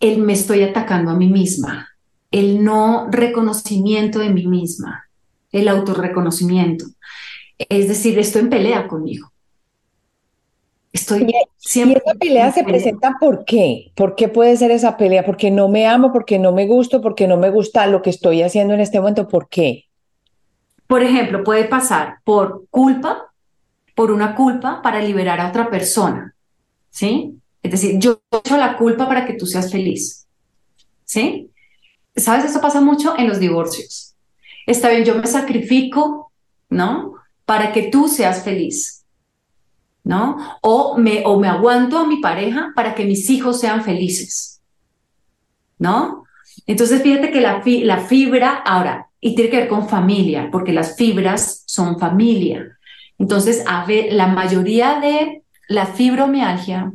B: el me estoy atacando a mí misma, el no reconocimiento de mí misma, el autorreconocimiento. Es decir, estoy en pelea conmigo.
A: Estoy siempre. ¿Y esa pelea se presenta por qué? ¿Por qué puede ser esa pelea? Porque no me amo, porque no me gusto, porque no me gusta lo que estoy haciendo en este momento. ¿Por qué?
B: Por ejemplo, puede pasar por culpa, por una culpa para liberar a otra persona, ¿sí? Es decir, yo he hecho la culpa para que tú seas feliz, ¿sí? ¿Sabes? Eso pasa mucho en los divorcios. Está bien, yo me sacrifico, ¿no? Para que tú seas feliz, ¿no? O me, o me aguanto a mi pareja para que mis hijos sean felices, ¿no? Entonces, fíjate que la fibra, ahora, y tiene que ver con familia, porque las fibras son familia. Entonces, a ver, la mayoría de la fibromialgia,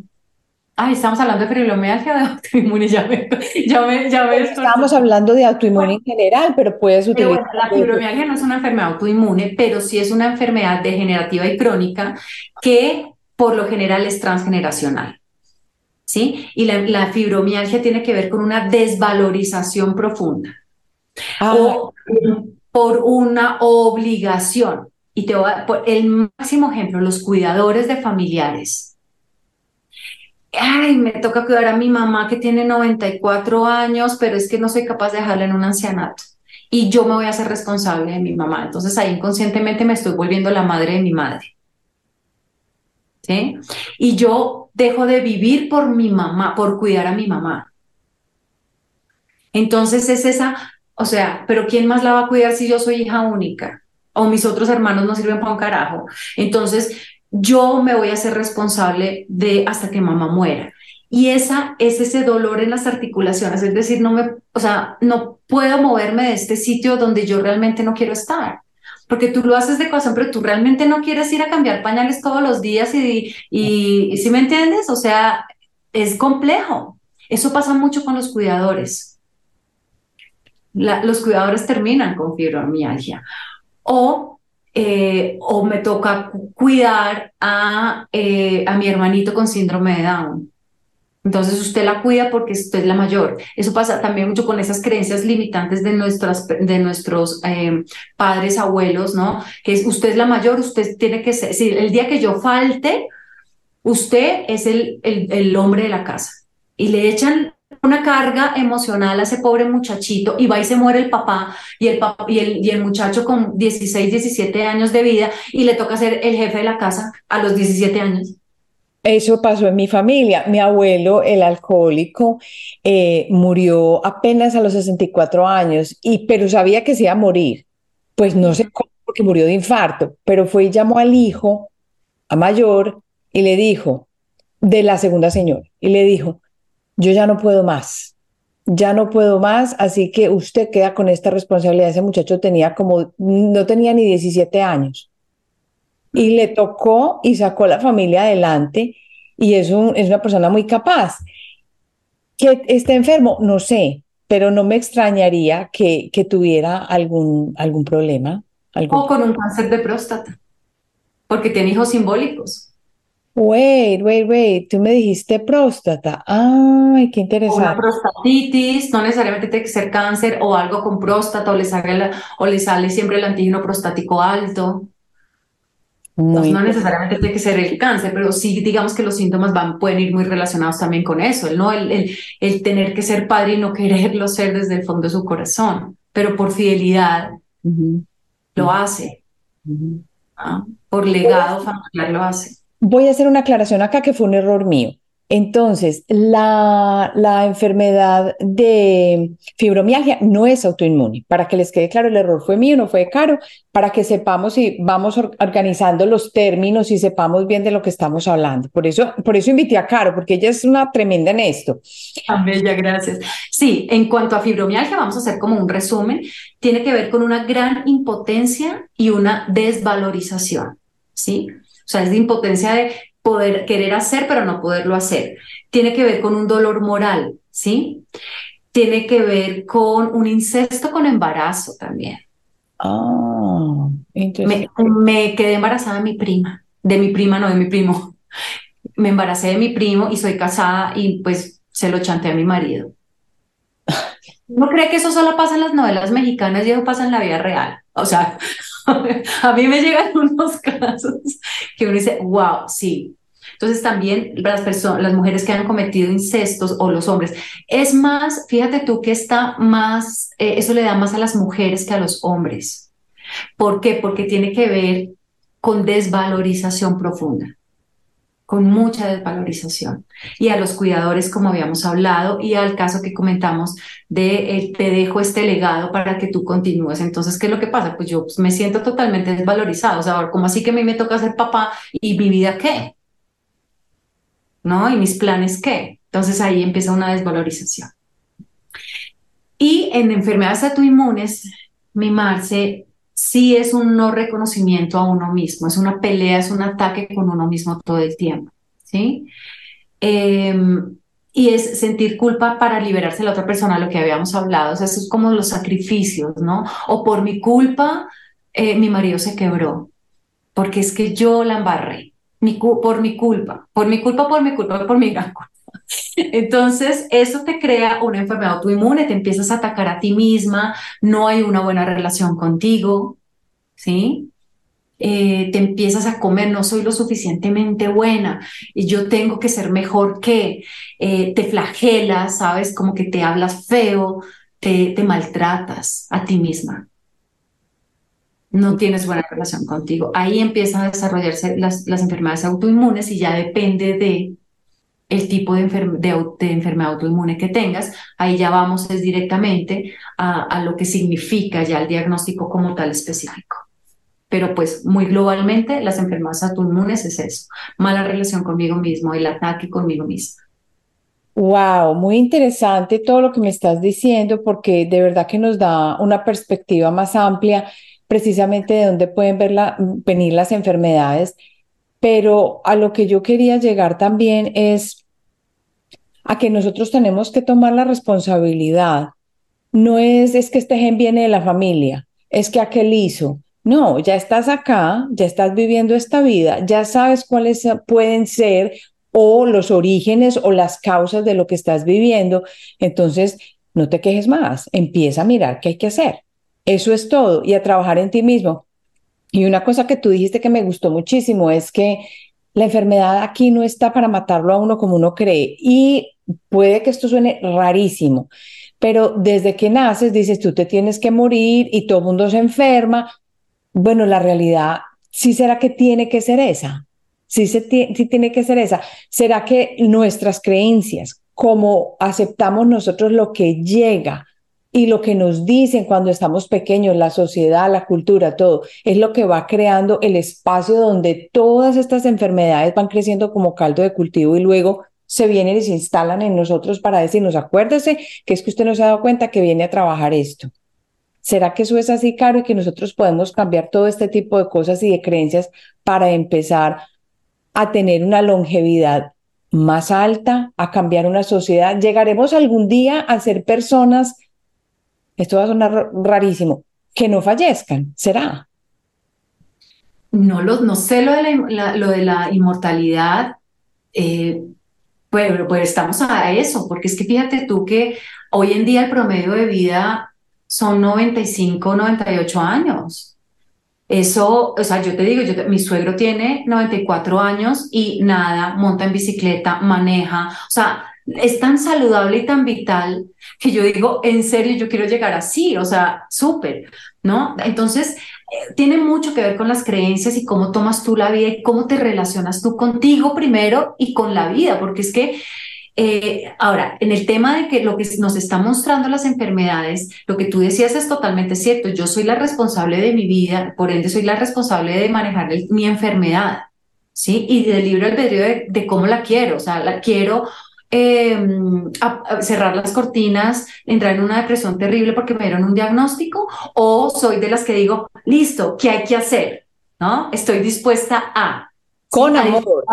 B: ay, estamos hablando de fibromialgia o de autoinmune, ya me, ya ya
A: Estamos hablando de autoinmune en general, pero puedes utilizar.
B: la fibromialgia no es una enfermedad autoinmune, pero sí es una enfermedad degenerativa y crónica que por lo general es transgeneracional. ¿Sí? Y la, la fibromialgia tiene que ver con una desvalorización profunda. Ah. o por una obligación. Y te voy a por el máximo ejemplo, los cuidadores de familiares. Ay, me toca cuidar a mi mamá que tiene 94 años, pero es que no soy capaz de dejarla en un ancianato. Y yo me voy a hacer responsable de mi mamá. Entonces ahí inconscientemente me estoy volviendo la madre de mi madre. ¿Sí? Y yo dejo de vivir por mi mamá, por cuidar a mi mamá. Entonces es esa o sea, pero ¿quién más la va a cuidar si yo soy hija única? O mis otros hermanos no sirven para un carajo. Entonces, yo me voy a hacer responsable de hasta que mamá muera. Y esa es ese dolor en las articulaciones, es decir, no me, o sea, no puedo moverme de este sitio donde yo realmente no quiero estar. Porque tú lo haces de corazón, pero tú realmente no quieres ir a cambiar pañales todos los días y, y, ¿sí me entiendes? O sea, es complejo. Eso pasa mucho con los cuidadores los cuidadores terminan con fibromialgia. O, eh, o me toca cuidar a, eh, a mi hermanito con síndrome de Down. Entonces usted la cuida porque usted es la mayor. Eso pasa también mucho con esas creencias limitantes de, nuestras, de nuestros eh, padres, abuelos, ¿no? Que es usted es la mayor, usted tiene que ser, si el día que yo falte, usted es el, el, el hombre de la casa. Y le echan una carga emocional a ese pobre muchachito y va y se muere el papá y el, papá, y el, muchacho con 16, 17 años de vida y le toca ser el jefe de la casa a los 17 años.
A: Eso pasó en mi familia. Mi abuelo, el alcohólico, eh, murió apenas a los 64 años, y, pero sabía que se iba a morir. Pues no sé cómo, porque murió de infarto, pero fue y llamó al hijo, a mayor, y le dijo, de la segunda señora, y le dijo, yo ya no puedo más, ya no puedo más, así que usted queda con esta responsabilidad. Ese muchacho tenía como, no tenía ni 17 años. Y le tocó y sacó a la familia adelante y es, un, es una persona muy capaz. Que esté enfermo, no sé, pero no me extrañaría que, que tuviera algún, algún problema.
B: O con un cáncer de próstata, porque tiene hijos simbólicos.
A: Wait, wait, wait, tú me dijiste próstata. Ay, qué interesante.
B: Una prostatitis, no necesariamente tiene que ser cáncer o algo con próstata o le sale, o le sale siempre el antígeno prostático alto. no, necesariamente tiene que ser el cáncer, pero sí digamos que los síntomas van, pueden ir muy relacionados también con eso, ¿no? El, el, el tener que ser padre y no quererlo ser desde el fondo de su corazón, pero por fidelidad lo hace. Por legado familiar lo hace.
A: Voy a hacer una aclaración acá que fue un error mío. Entonces, la, la, enfermedad de fibromialgia no es autoinmune. Para que les quede claro, el error fue mío, no fue Caro, para que sepamos y vamos organizando los términos y sepamos bien de lo que estamos hablando. Por eso, por eso invité a Caro, porque ella es una tremenda en esto.
B: Ah, bella, gracias. Sí, en cuanto a fibromialgia, vamos a hacer como un resumen. Tiene que ver con una gran impotencia y una desvalorización. ¿Sí? O sea, es de impotencia de poder querer hacer, pero no poderlo hacer. Tiene que ver con un dolor moral, ¿sí? Tiene que ver con un incesto con embarazo también.
A: Ah,
B: me, me, quedé embarazada de mi prima, de mi prima, no de mi primo. Me embaracé de mi primo y soy casada y pues se lo chanté a mi marido. ¿No cree que eso solo pasa en las novelas mexicanas y eso pasa en la vida real? O sea, a mí me llegan unos casos que uno dice, wow, sí. Entonces también las personas, las mujeres que han cometido incestos o los hombres, es más, fíjate tú que está más, eh, eso le da más a las mujeres que a los hombres. ¿Por qué? Porque tiene que ver con desvalorización profunda con mucha desvalorización. Y a los cuidadores, como habíamos hablado, y al caso que comentamos de eh, te dejo este legado para que tú continúes. Entonces, ¿qué es lo que pasa? Pues yo pues, me siento totalmente desvalorizado. O sea, ¿cómo así que a mí me toca ser papá y mi vida qué? ¿No? ¿Y mis planes qué? Entonces ahí empieza una desvalorización. Y en enfermedades autoinmunes, mi Marce, sí es un no reconocimiento a uno mismo, es una pelea, es un ataque con uno mismo todo el tiempo, ¿sí? Em, y es sentir culpa para liberarse de la otra persona, lo que habíamos hablado, eso es como los sacrificios, ¿no? O por mi culpa, eh, mi marido se quebró, porque es que yo la embarré, mi por mi culpa, por mi culpa, por mi culpa, por mi gran culpa. Entonces, eso te crea una enfermedad autoinmune, te empiezas a atacar a ti misma, no hay una buena relación contigo, ¿sí? Eh, te empiezas a comer, no soy lo suficientemente buena y yo tengo que ser mejor que, eh, te flagelas, ¿sabes? Como que te hablas feo, te, te maltratas a ti misma. No tienes buena relación contigo. Ahí empiezan a desarrollarse las, las enfermedades autoinmunes y ya depende de el tipo de, de, enfermedad autoinmune que tengas, ahí ya vamos es directamente a, a, lo que significa ya el diagnóstico como tal específico. Pero pues muy globalmente las enfermedades autoinmunes es eso, mala relación conmigo mismo, el ataque conmigo mismo.
A: Wow, muy interesante todo lo que me estás diciendo porque de verdad que nos da una perspectiva más amplia precisamente de dónde pueden venir las enfermedades pero a lo que yo quería llegar también es a que nosotros tenemos que tomar la responsabilidad. No es, es que este gen viene de la familia, es que aquel hizo. No, ya estás acá, ya estás viviendo esta vida, ya sabes cuáles pueden ser o los orígenes o las causas de lo que estás viviendo. Entonces, no te quejes más, empieza a mirar qué hay que hacer. Eso es todo y a trabajar en ti mismo. Y una cosa que tú dijiste que me gustó muchísimo es que la enfermedad aquí no está para matarlo a uno como uno cree. Y puede que esto suene rarísimo, pero desde que naces dices tú te tienes que morir y todo mundo se enferma. Bueno, la realidad sí será que tiene que ser esa. Sí, se sí tiene que ser esa. ¿Será que nuestras creencias, como aceptamos nosotros lo que llega, y lo que nos dicen cuando estamos pequeños, la sociedad, la cultura, todo, es lo que va creando el espacio donde todas estas enfermedades van creciendo como caldo de cultivo y luego se vienen y se instalan en nosotros para decirnos, acuérdese que es que usted no se ha dado cuenta que viene a trabajar esto. ¿Será que eso es así, Caro, y que nosotros podemos cambiar todo este tipo de cosas y de creencias para empezar a tener una longevidad más alta, a cambiar una sociedad? ¿Llegaremos algún día a ser personas esto va a sonar rarísimo, que no fallezcan, será.
B: no, lo, no sé lo de la, lo de la inmortalidad, eh, pero pues estamos a eso, porque es que fíjate tú que hoy en día el promedio de vida son 95, 98 años. Eso, o sea, yo te digo, yo, mi suegro tiene 94 años y nada, monta en bicicleta, maneja, o sea, es tan saludable y tan vital que yo digo, en serio, yo quiero llegar así, o sea, súper, ¿no? Entonces, eh, tiene mucho que ver con las creencias y cómo tomas tú la vida y cómo te relacionas tú contigo primero y con la vida, porque es que eh, ahora, en el tema de que lo que nos está mostrando las enfermedades, lo que tú decías es totalmente cierto. Yo soy la responsable de mi vida, por ende soy la responsable de manejar mi enfermedad, ¿sí? Y del libre albedrío de, de cómo la quiero. O sea, la quiero Em, cerrar las cortinas, entrar en una depresión terrible porque me dieron un diagnóstico, o soy de las que digo, listo, ¿qué hay que hacer? ¿No? Estoy dispuesta a.
A: Con amor.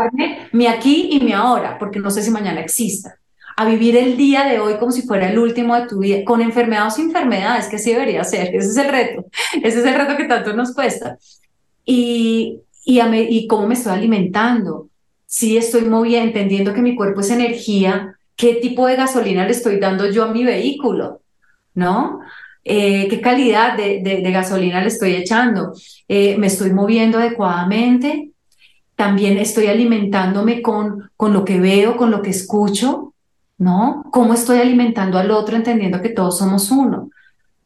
B: Mi aquí y mi ahora, porque no sé si mañana exista. A vivir el día de hoy como si fuera el último de tu vida, con enfermedades o sin enfermedades, que así debería ser. Ese es el reto. Ese es el reto que tanto nos cuesta. Y, y, y cómo me estoy alimentando si estoy moviendo, entendiendo que mi cuerpo es energía, qué tipo de gasolina le estoy dando yo a mi vehículo, ¿no? Eh, qué calidad de, gasolina le estoy echando, eh, me estoy moviendo adecuadamente, también estoy alimentándome con, con lo que veo, con lo que escucho, ¿no? ¿Cómo estoy alimentando al otro entendiendo que todos somos uno,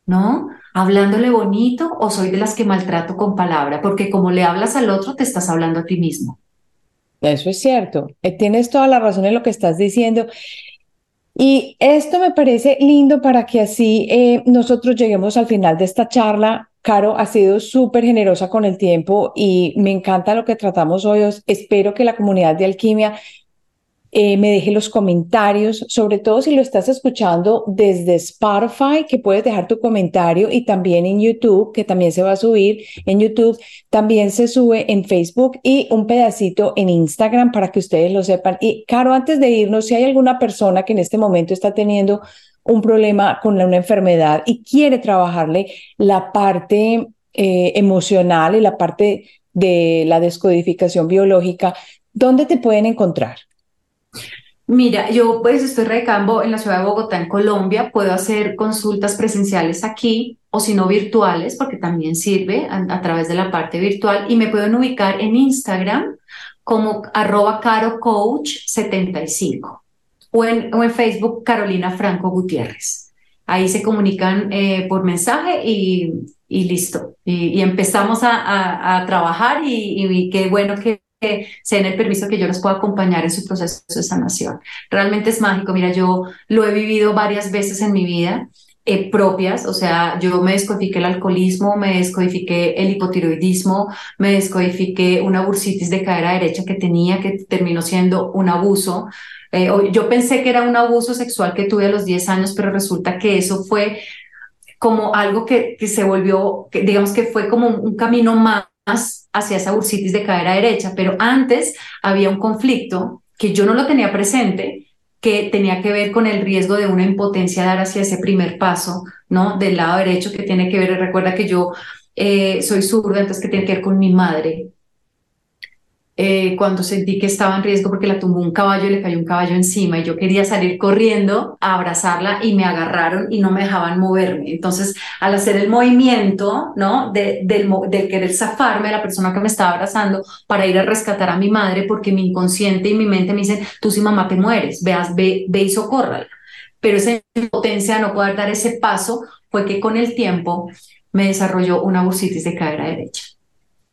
B: ¿no? Hablándole bonito o soy de las que maltrato con palabra, porque como le hablas al otro, te estás hablando a ti mismo.
A: Eso es cierto. Eh, tienes toda la razón en lo que estás diciendo. Y esto me parece lindo para que así eh, nosotros lleguemos al final de esta charla. Caro ha sido súper generosa con el tiempo y me encanta lo que tratamos hoy. Espero que la comunidad de alquimia eh, me deje los comentarios, sobre todo si lo estás escuchando desde Spotify, que puedes dejar tu comentario y también en YouTube, que también se va a subir en YouTube, también se sube en Facebook y un pedacito en Instagram para que ustedes lo sepan. Y Caro, antes de irnos, si hay alguna persona que en este momento está teniendo un problema con una enfermedad y quiere trabajarle la parte eh, emocional y la parte de la descodificación biológica, ¿dónde te pueden encontrar?
B: Mira, yo pues estoy recambo en la ciudad de Bogotá, en Colombia. Puedo hacer consultas presenciales aquí o si no virtuales, porque también sirve a, través de la parte virtual. Y me pueden ubicar en Instagram como arroba carocoach75 o en, o en Facebook Carolina Franco Gutiérrez. Ahí se comunican eh, por mensaje y, listo. Y, empezamos a, a, trabajar y, y qué bueno que que se den el permiso que yo los pueda acompañar en su proceso de sanación. Realmente es mágico. Mira, yo lo he vivido varias veces en mi vida. Eh, propias, o sea, yo me descodifiqué el alcoholismo, me descodifiqué el hipotiroidismo, me descodifiqué una bursitis de cadera derecha que tenía, que terminó siendo un abuso. Eh, yo pensé que era un abuso sexual que tuve a los 10 años, pero resulta que eso fue como algo que, que se volvió, que digamos que fue como un camino más hacia esa bursitis de cadera derecha, pero antes había un conflicto que yo no lo tenía presente, que tenía que ver con el riesgo de una impotencia dar hacia ese primer paso, ¿no? Del lado derecho que tiene que ver, recuerda que yo eh, soy zurda, entonces que tiene que ver con mi madre, eh, cuando sentí que estaba en riesgo porque la tumbó un caballo y le cayó un caballo encima y yo quería salir corriendo a abrazarla y me agarraron y no me dejaban moverme. Entonces, al hacer el movimiento, ¿no? De, del, del querer zafarme de la persona que me estaba abrazando para ir a rescatar a mi madre porque mi inconsciente y mi mente me dicen, tú si mamá te mueres, veas, ve, ve y socórrala. Pero esa impotencia de no poder dar ese paso fue que con el tiempo me desarrolló una bursitis de cadera derecha.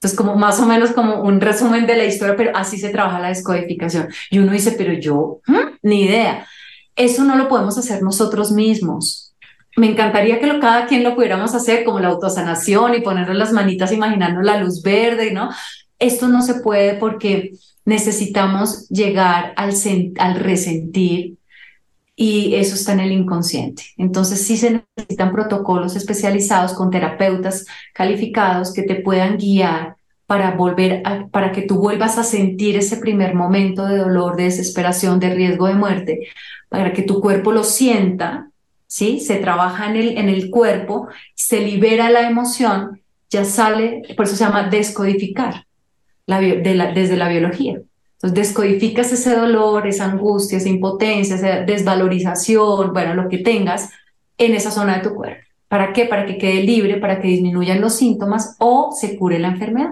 B: Entonces, como más o menos como un resumen de la historia, pero así se trabaja la descodificación. Y uno dice, pero yo, ¿hmm? ni idea. Eso no lo podemos hacer nosotros mismos. Me encantaría que lo, cada quien lo pudiéramos hacer, como la autosanación y ponerle las manitas imaginando la luz verde, ¿no? Esto no se puede porque necesitamos llegar al, al resentir y eso está en el inconsciente. Entonces sí se necesitan protocolos especializados con terapeutas calificados que te puedan guiar para volver a, para que tú vuelvas a sentir ese primer momento de dolor, de desesperación, de riesgo de muerte, para que tu cuerpo lo sienta, ¿sí? Se trabaja en el, en el cuerpo, se libera la emoción, ya sale, por eso se llama descodificar. desde la biología. Entonces descodificas ese dolor, esa angustia, esa impotencia, esa desvalorización, bueno, lo que tengas en esa zona de tu cuerpo. ¿Para qué? Para que quede libre, para que disminuyan los síntomas o se cure la enfermedad.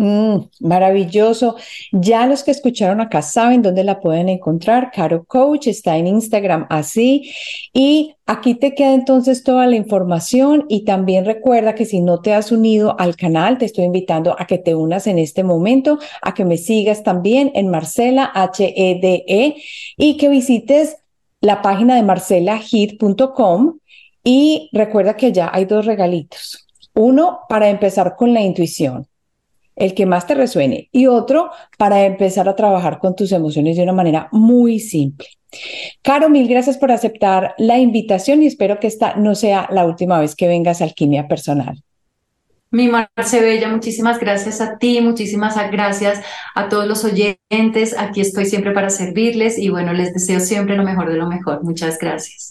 A: Mm, maravilloso. Ya los que escucharon acá saben dónde la pueden encontrar. Caro Coach está en Instagram así. Y aquí te queda entonces toda la información y también recuerda que si no te has unido al canal, te estoy invitando a que te unas en este momento, a que me sigas también en Marcela H-E-D-E e, y que visites la página de marcelahit.com y recuerda que ya hay dos regalitos. Uno para empezar con la intuición el que más te resuene, y otro para empezar a trabajar con tus emociones de una manera muy simple. Caro, mil gracias por aceptar la invitación y espero que esta no sea la última vez que vengas a Alquimia Personal.
B: Mi Marce Bella, muchísimas gracias a ti, muchísimas gracias a todos los oyentes. Aquí estoy siempre para servirles y bueno, les deseo siempre lo mejor de lo mejor. Muchas gracias.